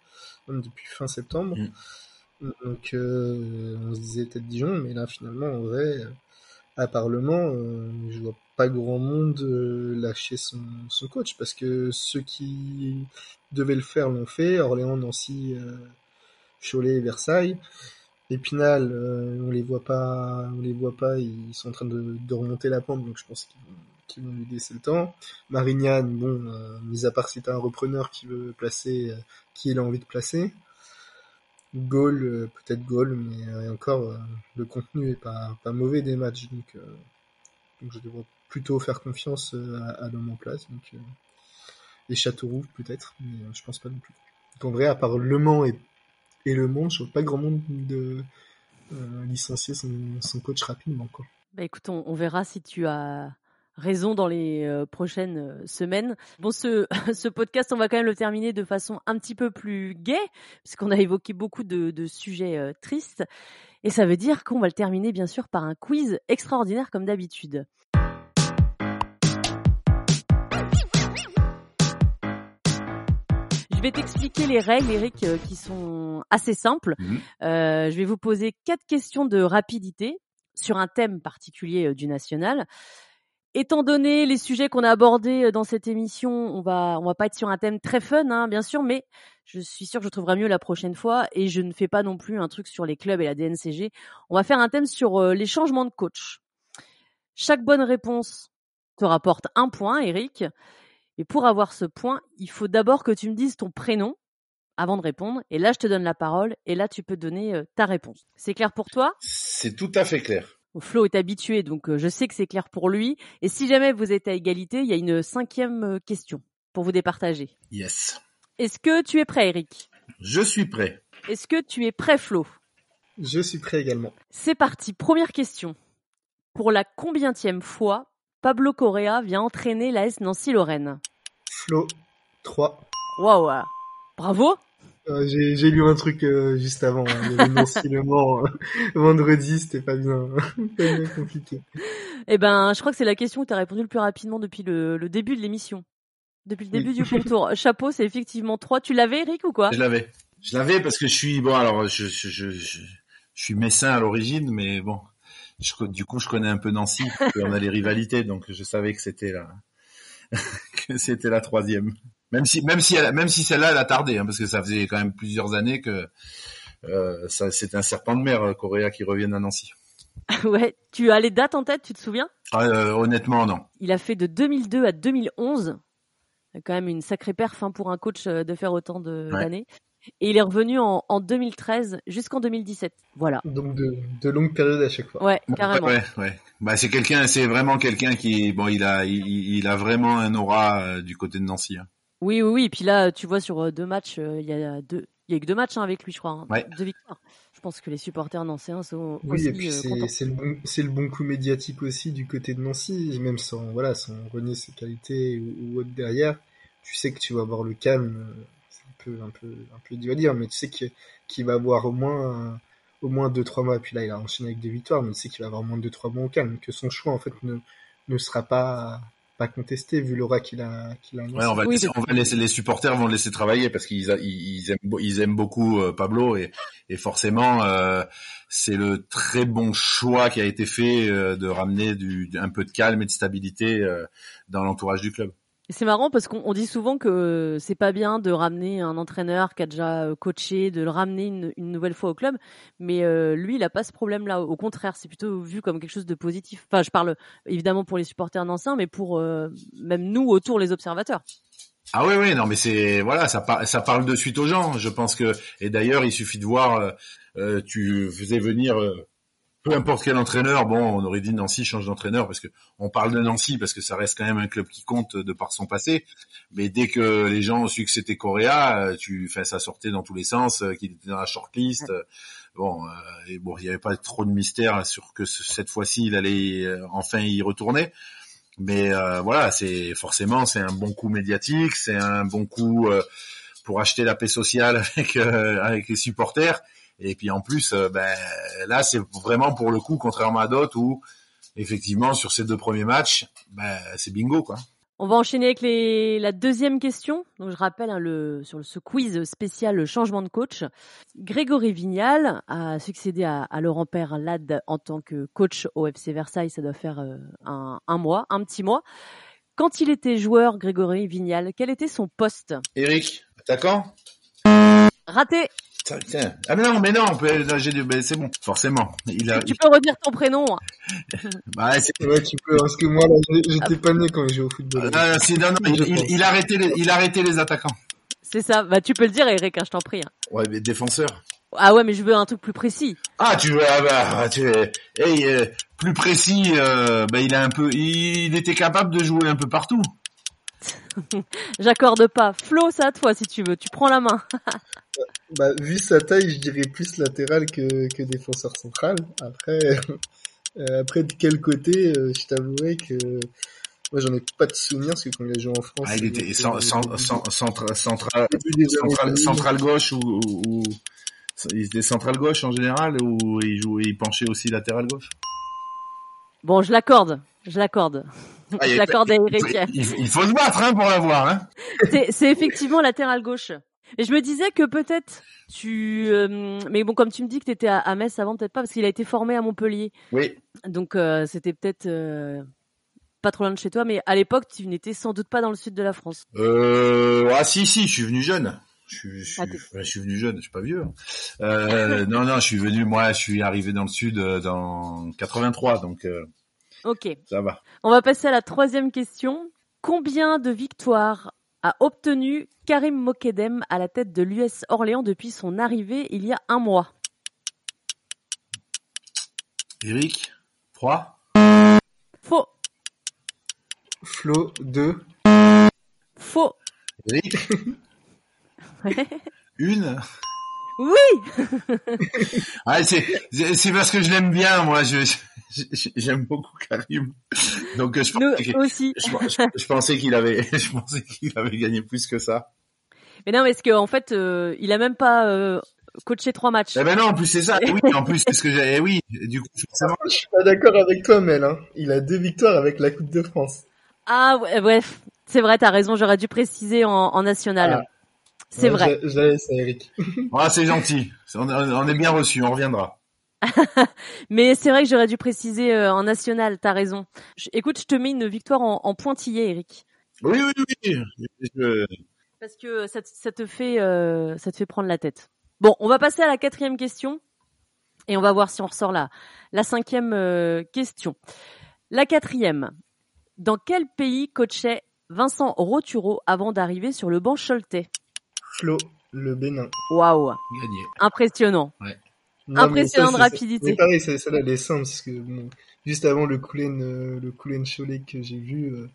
Speaker 2: même depuis fin septembre. Mm. Donc euh, on se disait peut-être Dijon, mais là finalement en vrai, à Parlement, euh, je vois pas grand monde euh, lâcher son, son coach parce que ceux qui devaient le faire l'ont fait. Orléans, Nancy, Cholet, Versailles. Épinal, on les voit pas, on les voit pas, ils sont en train de, remonter la pente, donc je pense qu'ils vont, lui laisser le temps. Marignane, bon, mis à part si un repreneur qui veut placer, qui a envie de placer. Gaulle, peut-être Gaulle, mais encore, le contenu est pas, pas mauvais des matchs, donc, donc je devrais plutôt faire confiance à, l'homme en place, donc, et Châteauroux peut-être, mais je pense pas non plus. Donc en vrai, à part Le Mans et et le monde, je vois pas grand monde de euh, licencier son, coach rapidement. Quoi.
Speaker 1: Bah écoute, on, verra si tu as raison dans les euh, prochaines euh, semaines. Bon, ce, (laughs) ce podcast, on va quand même le terminer de façon un petit peu plus gaie, puisqu'on a évoqué beaucoup de, de sujets tristes. Et ça veut dire qu'on va le terminer bien sûr par un quiz extraordinaire comme d'habitude. Je vais t'expliquer les règles, Eric, euh, qui sont assez simples. Mhm. Euh, je vais vous poser quatre questions de rapidité sur un thème particulier euh, du national. Étant donné les sujets qu'on a abordés dans cette émission, on va on va pas être sur un thème très fun, hein, bien sûr, mais je suis sûre que je trouverai mieux la prochaine fois. Et je ne fais pas non plus un truc sur les clubs et la DNCG. On va faire un thème sur les changements de coach. Chaque bonne réponse te rapporte un point, Eric. Et pour avoir ce point, il faut d'abord que tu me dises ton prénom avant de répondre. Et là, je te donne la parole. Et là, tu peux donner ta réponse. C'est clair pour toi?
Speaker 3: C'est tout à fait clair.
Speaker 1: Flo est habitué, donc je sais que c'est clair pour lui. Et si jamais vous êtes à égalité, il y a une cinquième question pour vous départager.
Speaker 3: Yes.
Speaker 1: Est-ce que tu es prêt, Eric?
Speaker 3: Je suis prêt.
Speaker 1: Est-ce que tu es prêt, Flo?
Speaker 2: Je suis prêt également.
Speaker 1: C'est parti. Première question. Pour la combientième fois, Pablo Correa vient entraîner l'AS Nancy-Lorraine
Speaker 2: Flo, 3.
Speaker 1: Waouh Bravo
Speaker 2: euh, J'ai lu un truc euh, juste avant. Hein. Le Mans (laughs) vendredi, c'était pas bien, (laughs) pas bien compliqué.
Speaker 1: Eh ben, je crois que c'est la question que tu as répondu le plus rapidement depuis le, le début de l'émission. Depuis le début
Speaker 2: Oui.
Speaker 1: du (laughs) pourtour. Chapeau, c'est effectivement 3. Tu l'avais, Eric, ou quoi?
Speaker 3: Je l'avais. Je l'avais parce que je suis bon. Alors, je, je, je, je, je suis messin à l'origine, mais bon, je, du coup, je connais un peu Nancy. et on a les rivalités, donc je savais que c'était la que c'était la troisième. Même si, même si, elle, même si celle-là, elle a tardé, hein, parce que ça faisait quand même plusieurs années que euh, c'est un serpent de mer, Coréa, qui revienne à Nancy. (laughs)
Speaker 1: Ouais. Tu as les dates en tête, tu te souviens?
Speaker 3: Ah, euh, honnêtement, non.
Speaker 1: Il a fait de 2002 à 2011. Quand même une sacrée perf hein, pour un coach euh, de faire autant
Speaker 3: Ouais.
Speaker 1: d'années. Et il est revenu en, en 2013 jusqu'en 2017. Voilà.
Speaker 2: Donc de, de longues périodes à chaque fois.
Speaker 1: Ouais, carrément.
Speaker 3: Ouais, ouais. Bah, c'est quelqu'un, c'est vraiment quelqu'un qui, bon, il a, il, il a vraiment un aura euh, du côté de Nancy. hein.
Speaker 1: Oui, oui, oui. Et puis là, tu vois, sur euh, deux matchs, euh, il y a deux, il y a eu que deux matchs hein, avec lui, je crois. hein.
Speaker 3: Ouais.
Speaker 1: Deux victoires. Je pense que les supporters nancéens sont
Speaker 2: Oui,
Speaker 1: aussi
Speaker 2: et puis
Speaker 1: euh,
Speaker 2: c'est
Speaker 1: contents.
Speaker 2: c'est le, bon, c'est le bon coup médiatique aussi du côté de Nancy, même sans, voilà, sans renier ses qualités ou, ou autre derrière. Tu sais que tu vas avoir le calme, c'est un peu, un peu, un peu dur à dire, mais tu sais qu'il qu'il va avoir au moins, au moins deux, trois mois. Puis là, il a enchaîné avec des victoires, mais tu sais qu'il va avoir au moins deux, trois mois au calme, que son choix, en fait, ne, ne sera pas, pas contesté vu l'aura qu'il a, qu'il a.
Speaker 3: Ouais, on va,
Speaker 1: Oui,
Speaker 3: laisser,
Speaker 1: parce
Speaker 3: on va laisser les supporters vont le laisser travailler parce qu'ils a- ils, ils aiment ils aiment beaucoup euh, Pablo et, et forcément euh, c'est le très bon choix qui a été fait euh, de ramener du, un peu de calme et de stabilité euh, dans l'entourage du club.
Speaker 1: C'est marrant parce qu'on on dit souvent que c'est pas bien de ramener un entraîneur qui a déjà euh, coaché, de le ramener une, nouvelle fois au club, mais euh, lui, il a pas ce problème-là. Au contraire, c'est plutôt vu comme quelque chose de positif. Enfin, je parle évidemment pour les supporters nancéens, mais pour euh, même nous autour les observateurs.
Speaker 3: Ah oui oui non mais c'est voilà ça par- ça parle de suite aux gens. Je pense que et d'ailleurs il suffit de voir tu faisais venir peu importe quel entraîneur, bon, on aurait dit Nancy change d'entraîneur parce que on parle de Nancy parce que ça reste quand même un club qui compte de par son passé. Mais dès que les gens ont su que c'était Correa, euh, tu, enfin, ça sortait dans tous les sens, euh, qu'il était dans la shortlist. euh, Bon, euh, et bon, il n'y avait pas trop de mystère sur que ce- cette fois-ci il allait euh, enfin y retourner. Mais euh, voilà, c'est forcément c'est un bon coup médiatique, c'est un bon coup euh, pour acheter la paix sociale (laughs) avec euh, avec les supporters. Et puis en plus, euh, ben, là, c'est vraiment pour le coup, contrairement à d'autres où effectivement sur ces deux premiers matchs, ben, c'est bingo quoi.
Speaker 1: On va enchaîner avec les, la deuxième question. Donc, je rappelle hein, le, sur ce quiz spécial le changement de coach. Grégory Vignal a succédé à, à Laurent Perlade en tant que coach au FC Versailles. Ça doit faire euh, un, un mois, un petit mois. Quand il était joueur, Grégory Vignal, quel était son poste?
Speaker 3: Eric, attaquant?
Speaker 1: Raté.
Speaker 3: Putain. Ah mais non, mais non, ben, c'est bon, forcément. Il a,
Speaker 1: Tu peux redire ton prénom. (laughs)
Speaker 3: bah, c'est-
Speaker 2: Ouais, tu peux, parce que moi, j'étais pas né quand j'ai joué au football.
Speaker 3: Ah, non, non, il,
Speaker 2: Je
Speaker 3: il,
Speaker 2: pense.
Speaker 3: il a arrêté les, il a arrêté les attaquants.
Speaker 1: C'est ça. Bah, tu peux le dire, Eric, hein, je t'en prie. hein.
Speaker 3: Ouais, mais défenseurs.
Speaker 1: Ah ouais, mais je veux un truc plus précis.
Speaker 3: Ah, tu veux, ah bah, tu hey, euh, plus précis, euh, bah, il a un peu, il, il était capable de jouer un peu partout. (laughs)
Speaker 1: J'accorde pas. Flo, c'est à toi si tu veux. Tu prends la main. (laughs)
Speaker 2: Bah, vu sa taille, je dirais plus latéral que, que défenseur central. Après, (laughs) euh, après de quel côté, euh, je t'avouerai que moi j'en ai pas de souvenir parce que quand il a joué en France,
Speaker 3: Ah, il était central,
Speaker 2: au début des années
Speaker 3: central,
Speaker 2: 2000.
Speaker 3: central gauche ou, ou, ou- il était central gauche en général ou il jouait, il penchait aussi latéral gauche?
Speaker 1: Bon, je l'accorde. Je l'accorde. (laughs)
Speaker 3: Ah, il-
Speaker 1: je l'accorde à
Speaker 3: il,
Speaker 1: Eric.
Speaker 3: il, il faut se battre hein, pour l'avoir. Hein. (laughs)
Speaker 1: C'est effectivement latéral gauche. Et je me disais que peut-être tu... euh, mais bon, comme tu me dis que tu étais à, à Metz avant, peut-être pas, parce qu'il a été formé à Montpellier.
Speaker 3: Oui.
Speaker 1: Donc euh, c'était peut-être... euh, pas trop loin de chez toi, mais à l'époque, tu n'étais sans doute pas dans le sud de la France.
Speaker 3: Euh, ah si si, je suis venu jeune. Je
Speaker 1: Ah,
Speaker 3: je suis venu jeune, je suis pas vieux. non non, je suis venu, moi, je suis arrivé dans le sud dans 83, donc
Speaker 1: Ok.
Speaker 3: ça va.
Speaker 1: On va passer à la troisième question. Combien de victoires a obtenu Karim Mokedem à la tête de l'US Orléans depuis son arrivée il y a un mois?
Speaker 3: Eric, 3
Speaker 1: Faux.
Speaker 2: Flo 2.
Speaker 1: Faux.
Speaker 3: Eric, (laughs) une?
Speaker 1: Oui. (laughs)
Speaker 3: Ah, c'est c'est c'est parce que je l'aime bien, moi. Je je- j'aime beaucoup Karim. Donc je pensais qu'il-
Speaker 1: aussi.
Speaker 3: je, je- je pensais qu'il avait (laughs) je pensais qu'il avait gagné plus que ça.
Speaker 1: Mais non, mais est-ce qu'en fait, euh, il a même pas euh, coaché trois matchs
Speaker 3: Eh ben non, en plus c'est ça. (laughs) Oui, en plus c'est ce que j'ai. eh oui, du coup forcément.
Speaker 2: Je suis pas d'accord avec toi, Mel. Hein. Il a deux victoires avec la Coupe de France.
Speaker 1: Ah ouais, bref. C'est vrai, t'as raison, j'aurais dû préciser en, en national.
Speaker 2: Ah.
Speaker 1: C'est vrai.
Speaker 2: je- je l'avais, ça, Eric. (laughs)
Speaker 3: Ah, c'est gentil. On, on est bien reçu. On reviendra. (laughs)
Speaker 1: Mais c'est vrai que j'aurais dû préciser euh, en national, t'as raison. Je- écoute, je te mets une victoire en, en pointillé, Eric.
Speaker 3: Oui, oui, oui. Je-
Speaker 1: Parce que ça, te- ça te fait euh, ça te fait prendre la tête. Bon, on va passer à la quatrième question et on va voir si on ressort la la cinquième euh, question. La quatrième. Dans quel pays coachait Vincent Roturo avant d'arriver sur le banc Choletais?
Speaker 2: Flo, le Bénin.
Speaker 1: Waouh,
Speaker 3: Gagné.
Speaker 1: impressionnant.
Speaker 2: Non, mais
Speaker 1: Impressionnant
Speaker 2: ça,
Speaker 1: de rapidité.
Speaker 2: Mais pareil, ça, celle-là, elle est simple, parce que bon, juste avant le Koulen, euh, le Koulen Cholet que j'ai vu, euh,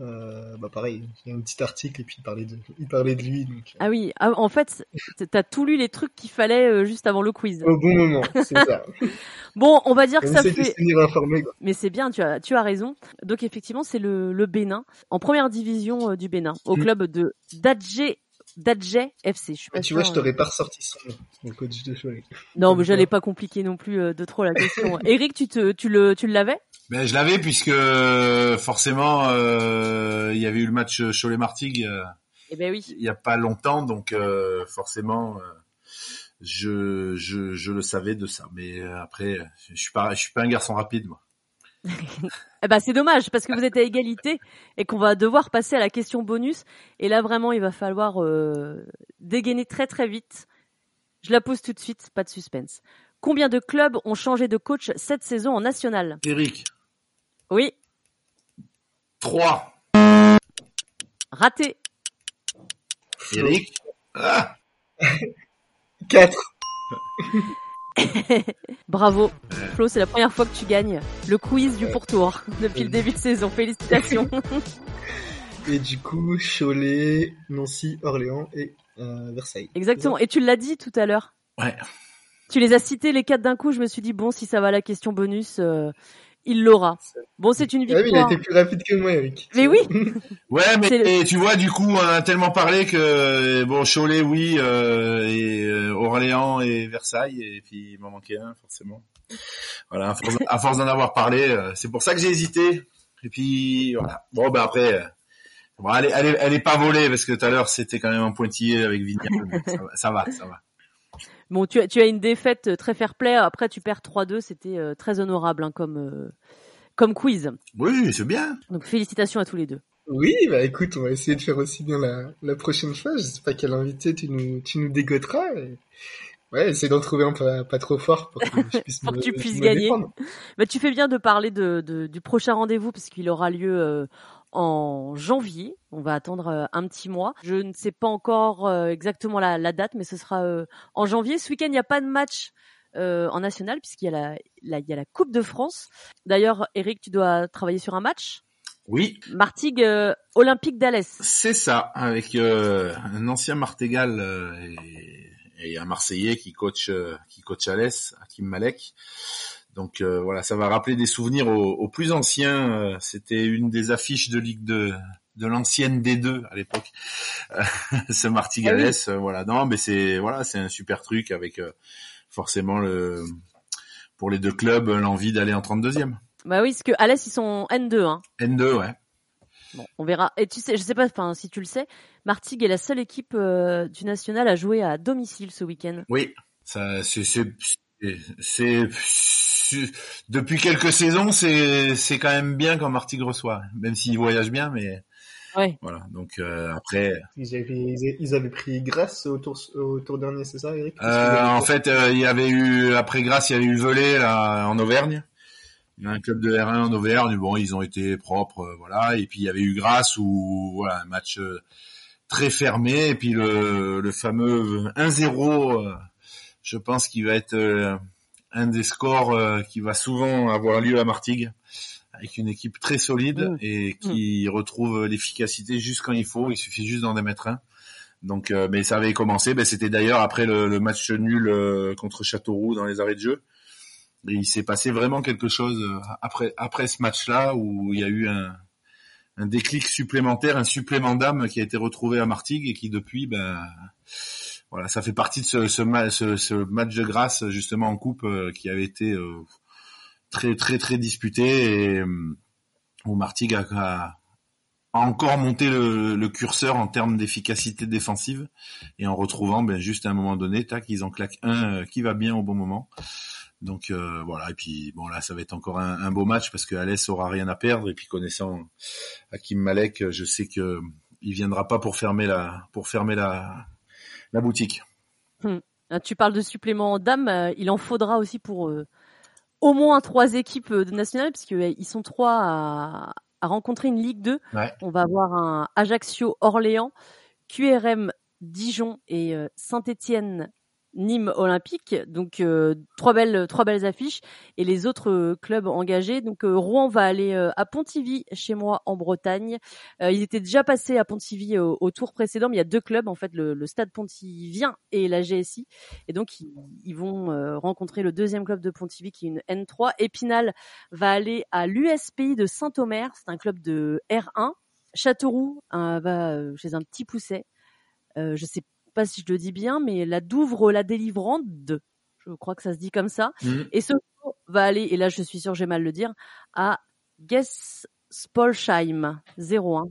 Speaker 2: euh, bah pareil, il y a un petit article et puis il parlait de, il parlait de lui, donc
Speaker 1: Ah oui, ah, en fait, t'as tout lu les trucs qu'il fallait juste avant le quiz.
Speaker 2: au bon moment, c'est ça. (laughs)
Speaker 1: Bon, on va dire que ça fait
Speaker 2: informé.
Speaker 1: Mais c'est bien, tu as, tu as raison. Donc effectivement, c'est le, le Bénin, en première division du Bénin, au
Speaker 2: Mm.
Speaker 1: club de Dadje, Dadje FC. Je suis pas
Speaker 2: Ah, tu vois, je
Speaker 1: euh.
Speaker 2: t'aurais pas ressorti son nom, le coach de Cholet.
Speaker 1: Non, mais j'allais pas compliquer non plus euh, de trop la question. (laughs) Eric, tu te, tu le, tu l'avais?
Speaker 3: Ben je l'avais puisque euh, forcément euh, il y avait eu le match Cholet-Martigues euh,
Speaker 1: Eh ben oui.
Speaker 3: il y a pas longtemps, donc euh, forcément euh, je, je je le savais de ça. Mais après je suis pas je suis pas un garçon rapide moi. (laughs)
Speaker 1: Eh ben c'est dommage parce que vous êtes à égalité et qu'on va devoir passer à la question bonus. Et là vraiment, il va falloir euh, dégainer très très vite. Je la pose tout de suite, pas de suspense. Combien de clubs ont changé de coach cette saison en national?
Speaker 3: Eric,
Speaker 1: Oui,
Speaker 3: 3.
Speaker 1: raté.
Speaker 3: Eric, ah, (laughs)
Speaker 2: 4. (laughs) (laughs)
Speaker 1: Bravo. Flo, c'est la première fois que tu gagnes le quiz du pourtour depuis le début de saison. Félicitations. (laughs)
Speaker 2: Et du coup, Cholet, Nancy, Orléans et euh, Versailles.
Speaker 1: Exactement. Et tu l'as dit tout à l'heure.
Speaker 3: ouais.
Speaker 1: Tu les as cités les quatre d'un coup. Je me suis dit, bon, si ça va à la question bonus, euh, il l'aura. Bon, c'est une
Speaker 2: Ah oui, il a
Speaker 1: victoire.
Speaker 2: été plus rapide que moi, Eric.
Speaker 1: Mais oui. (laughs)
Speaker 3: Ouais, mais
Speaker 1: le-
Speaker 3: et tu vois, du coup, on a tellement parlé que bon, Cholet, oui, euh, et euh, Orléans et Versailles, et puis il m'en manquait un, forcément. Voilà, à force, à force d'en avoir parlé, euh, c'est pour ça que j'ai hésité. Et puis voilà. Bon, ben après, euh, bon, elle, est, elle, est, elle est pas volée parce que tout à l'heure c'était quand même un pointillé avec Vignal. mais ça, va, ça va, ça va.
Speaker 1: Bon, tu as, tu as une défaite euh, très fair play. Après, tu perds 3-2. C'était euh, très honorable hein, comme, euh, comme quiz.
Speaker 3: Oui, c'est bien.
Speaker 1: Donc, félicitations à tous les deux.
Speaker 2: Oui, bah écoute, on va essayer de faire aussi bien la, la prochaine fois. Je sais pas quel invité tu nous, tu nous dégoteras. et- Ouais, essaye d'en trouver un pas, pas trop fort pour que je puisse (laughs)
Speaker 1: Pour
Speaker 2: me-
Speaker 1: que tu puisses
Speaker 2: me
Speaker 1: gagner.
Speaker 2: défendre.
Speaker 1: Bah, tu fais bien de parler de, de- du prochain rendez-vous parce qu'il aura lieu euh, en janvier. On va attendre euh, un petit mois. Je ne sais pas encore euh, exactement la, la date, mais ce sera euh, en janvier. Ce week-end, il n'y a pas de match euh, en national puisqu'il y a la, la- il y a la Coupe de France. D'ailleurs, Eric, tu dois travailler sur un match.
Speaker 3: Oui,
Speaker 1: Martigues euh, Olympique d'Alès.
Speaker 3: c'est ça, avec euh, un ancien Martégal et, et un Marseillais qui coach qui coach l'Est, Hakim Malek. Donc euh, voilà, ça va rappeler des souvenirs aux, aux plus anciens. Euh, C'était une des affiches de Ligue de de l'ancienne D2 à l'époque. Euh, (laughs) ce Martigalès, euh, voilà. Non, mais c'est voilà, c'est un super truc avec euh, forcément le pour les deux clubs l'envie d'aller en 32e.
Speaker 1: Bah oui, parce que Alès ils sont N2. Hein.
Speaker 3: N2, ouais.
Speaker 1: Bon, on verra. Et tu sais, je sais pas, enfin si tu le sais, Martigues est la seule équipe euh, du national à jouer à domicile ce week-end.
Speaker 3: Oui, ça c'est c'est depuis quelques saisons, c'est c'est quand même bien quand Martigues reçoit, même s'il voyage bien, mais
Speaker 1: Ouais.
Speaker 3: voilà. Donc euh, après,
Speaker 2: Ils avaient, ils avaient pris Grasse au tour, au tour dernier, c'est ça, Eric?
Speaker 3: Euh, en fait, euh, il y avait eu après Grasse, il y avait eu Velay là en Auvergne. Il y a un club de R1 en Auvergne. Bon, ils ont été propres, euh, voilà. Et puis il y avait eu Grasse où voilà un match euh, très fermé. Et puis le, le fameux 1-0, euh, je pense qu'il va être euh, un des scores euh, qui va souvent avoir lieu à Martigues avec une équipe très solide
Speaker 1: Mm.
Speaker 3: et qui retrouve l'efficacité juste quand il faut. Il suffit juste d'en démettre un. Donc, euh, mais ça avait commencé. Ben, c'était d'ailleurs après le, le match nul euh, contre Châteauroux dans les arrêts de jeu. Et il s'est passé vraiment quelque chose euh, après après ce match-là où il y a eu un, un déclic supplémentaire, un supplément d'âme qui a été retrouvé à Martigues et qui depuis, ben voilà, ça fait partie de ce, ce, ce- ce match de grâce justement en coupe euh, qui avait été euh, très très très disputé et euh, où Martigues a, a- encore monté le, le curseur en termes d'efficacité défensive et en retrouvant ben juste à un moment donné, tac, ils en claquent un euh, qui va bien au bon moment. Donc euh, voilà et puis bon là ça va être encore un, un beau match parce que Alès aura rien à perdre et puis connaissant Hakim Malek, je sais que il viendra pas pour fermer la pour fermer la la boutique.
Speaker 1: Ah, Tu parles de supplément d'âme, euh, il en faudra aussi pour euh, au moins trois équipes euh, de nationales, puisque euh, ils sont trois à, à rencontrer une Ligue 2.
Speaker 3: Ouais.
Speaker 1: On va avoir un Ajaccio-Orléans, QRM Dijon et Saint-Étienne Nîmes Olympique. Donc euh, trois belles trois belles affiches et les autres euh, clubs engagés. Donc euh, Rouen va aller euh, à Pontivy chez moi en Bretagne. Euh, ils étaient déjà passés à Pontivy au, au tour précédent, mais il y a deux clubs en fait, le, le Stade Pontivien et la GSI. Et donc ils, ils vont rencontrer le deuxième club de Pontivy qui est une N3. Épinal va aller à l'USPI de Saint-Omer, c'est un club de R1. Châteauroux va chez un petit pousset. Euh, je sais pas si je le dis bien, mais la Douvre la délivrante, je crois que ça se dit comme ça.
Speaker 3: Mhm.
Speaker 1: Et Sochaux va aller, et là je suis sûre j'ai mal le dire, à Gespolsheim 01.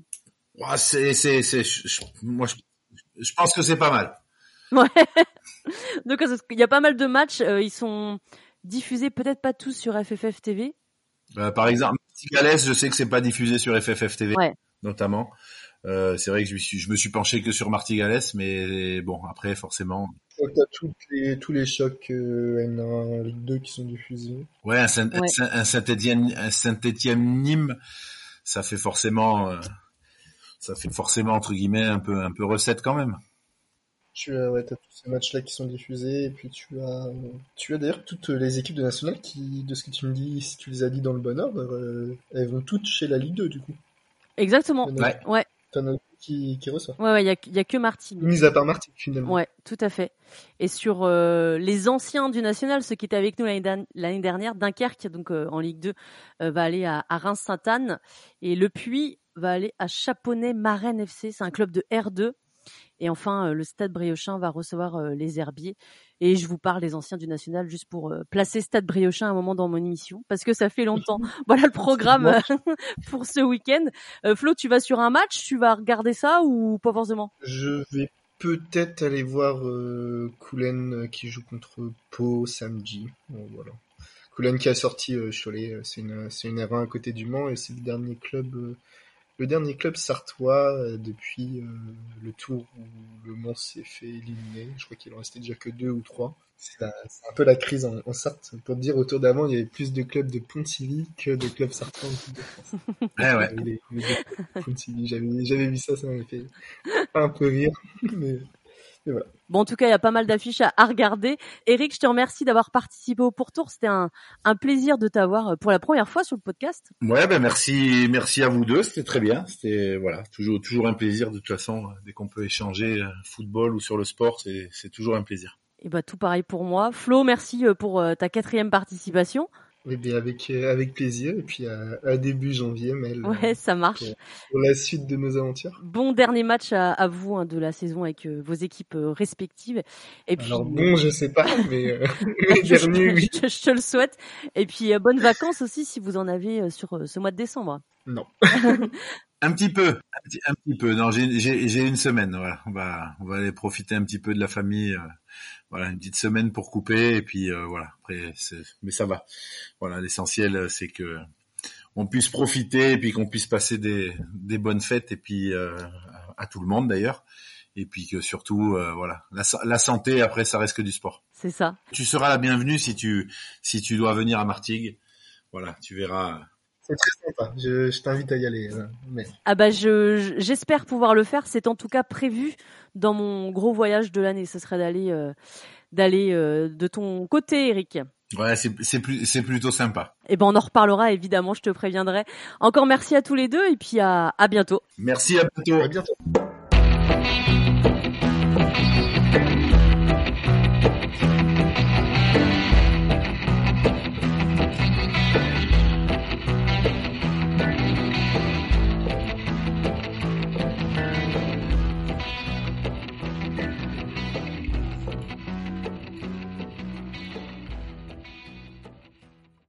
Speaker 3: Ouais, c'est c'est c'est je- je- moi je, je pense que c'est pas mal.
Speaker 1: Ouais. (laughs) Donc il y a pas mal de matchs, euh, ils sont diffusés peut-être pas tous sur FFF TV.
Speaker 3: Euh, par exemple, Galès, je sais que c'est pas diffusé sur FFF TV,
Speaker 1: Ouais.
Speaker 3: notamment. Euh, c'est vrai que je me suis, je me suis penché que sur Martigales, mais bon, après, forcément.
Speaker 2: Que t'as toutes les, tous les chocs euh, N1 Ligue 2 qui sont diffusés.
Speaker 3: Ouais, un Saint-
Speaker 1: Ouais.
Speaker 3: un Saint-Étienne, un Saint-Étienne Nîmes, ça fait forcément, euh, ça fait forcément, entre guillemets, un peu, un peu recette quand même.
Speaker 2: Tu as, ouais, tous ces matchs-là qui sont diffusés, et puis tu as, tu as d'ailleurs toutes les équipes de National qui, de ce que tu me dis, si tu les as dit dans le bon ordre, euh, elles vont toutes chez la Ligue 2, du coup.
Speaker 1: Exactement.
Speaker 3: Ouais.
Speaker 1: Ouais,
Speaker 2: T'en as qui, qui ressort.
Speaker 1: ouais, ouais, il y a, il y a que Martin.
Speaker 2: Mis à part Martin, finalement.
Speaker 1: Ouais, tout à fait. Et sur euh, les anciens du national, ceux qui étaient avec nous l'année derni- l'année dernière, Dunkerque, donc euh, en Ligue 2, euh, va aller à, à Reims-Sainte-Anne et Le Puy va aller à Chaponnet-Marraine FC, c'est un club de R2. Et enfin, euh, le Stade Briochin va recevoir euh, les Herbiers. Et je vous parle des anciens du national juste pour euh, placer Stade Briochin un moment dans mon émission parce que ça fait longtemps. (laughs) (laughs) voilà le programme (laughs) pour ce week-end. Flo, tu vas sur un match, tu vas regarder ça ou pas forcément?
Speaker 2: Je vais peut-être aller voir euh, Koulen qui joue contre Pau samedi. Bon, voilà. Koulen qui a sorti euh, Cholet, c'est une, c'est une R1 à côté du Mans et c'est le dernier club, euh, le dernier club sartois euh, depuis euh, le tour où le Mans s'est fait éliminer. Je crois qu'il en restait déjà que deux ou trois. C'est un peu la crise en, en Sarthe. Pour te dire, autour d'avant, il y avait plus de clubs de Pontivy que de clubs sartois en Coupe de France. (laughs)
Speaker 3: Ouais,
Speaker 2: j'avais vu ça, ça m'avait fait un peu rire. Mais
Speaker 1: Bon, en tout cas, il y a pas mal d'affiches à, à regarder. Eric, je te remercie d'avoir participé au pourtour. C'était un, un plaisir de t'avoir euh, pour la première fois sur le podcast.
Speaker 3: Ouais, ben merci, merci à vous deux, c'était très bien. C'était voilà, toujours, toujours un plaisir de toute façon. euh, Dès qu'on peut échanger euh, football ou sur le sport, c'est, c'est toujours un plaisir.
Speaker 1: Et bah tout pareil pour moi. Flo, merci pour ta quatrième participation.
Speaker 2: Eh bien, avec, euh, avec plaisir. Et puis, à, à début janvier, Mel,
Speaker 1: Ouais, ça marche.
Speaker 2: pour- pour la suite de nos aventures.
Speaker 1: Bon dernier match à, à vous hein, de la saison avec euh, vos équipes euh, respectives. Et puis,
Speaker 2: Alors bon, je sais pas, (laughs) mais euh, (laughs) (laughs)
Speaker 1: je,
Speaker 2: oui.
Speaker 1: je- je te le souhaite. Et puis, euh, bonnes vacances aussi si vous en avez euh, sur euh, ce mois de décembre.
Speaker 2: Non.
Speaker 3: Un petit peu, un petit, peu. Non, j'ai une semaine. Voilà, on va on va aller profiter un petit peu de la famille. Euh, voilà, une petite semaine pour couper et puis euh, voilà. Après, mais ça va. Voilà, l'essentiel c'est que on puisse profiter et puis qu'on puisse passer des des bonnes fêtes et puis euh, à tout le monde d'ailleurs et puis que surtout voilà la, la, santé après ça reste que du sport.
Speaker 1: C'est ça.
Speaker 3: Tu seras la bienvenue si tu si tu dois venir à Martigues. Voilà, tu verras
Speaker 2: c'est très sympa. Je, je t'invite à y aller. Euh, mais...
Speaker 1: Ah bah je, j'espère pouvoir le faire. C'est en tout cas prévu dans mon gros voyage de l'année. Ce serait d'aller euh, d'aller euh, de ton côté, Eric.
Speaker 3: Ouais, c'est c'est plus c'est plutôt sympa.
Speaker 1: Et eh ben on en reparlera évidemment. Je te préviendrai. Encore merci à tous les deux et puis à à bientôt.
Speaker 3: Merci à bientôt.
Speaker 2: À bientôt.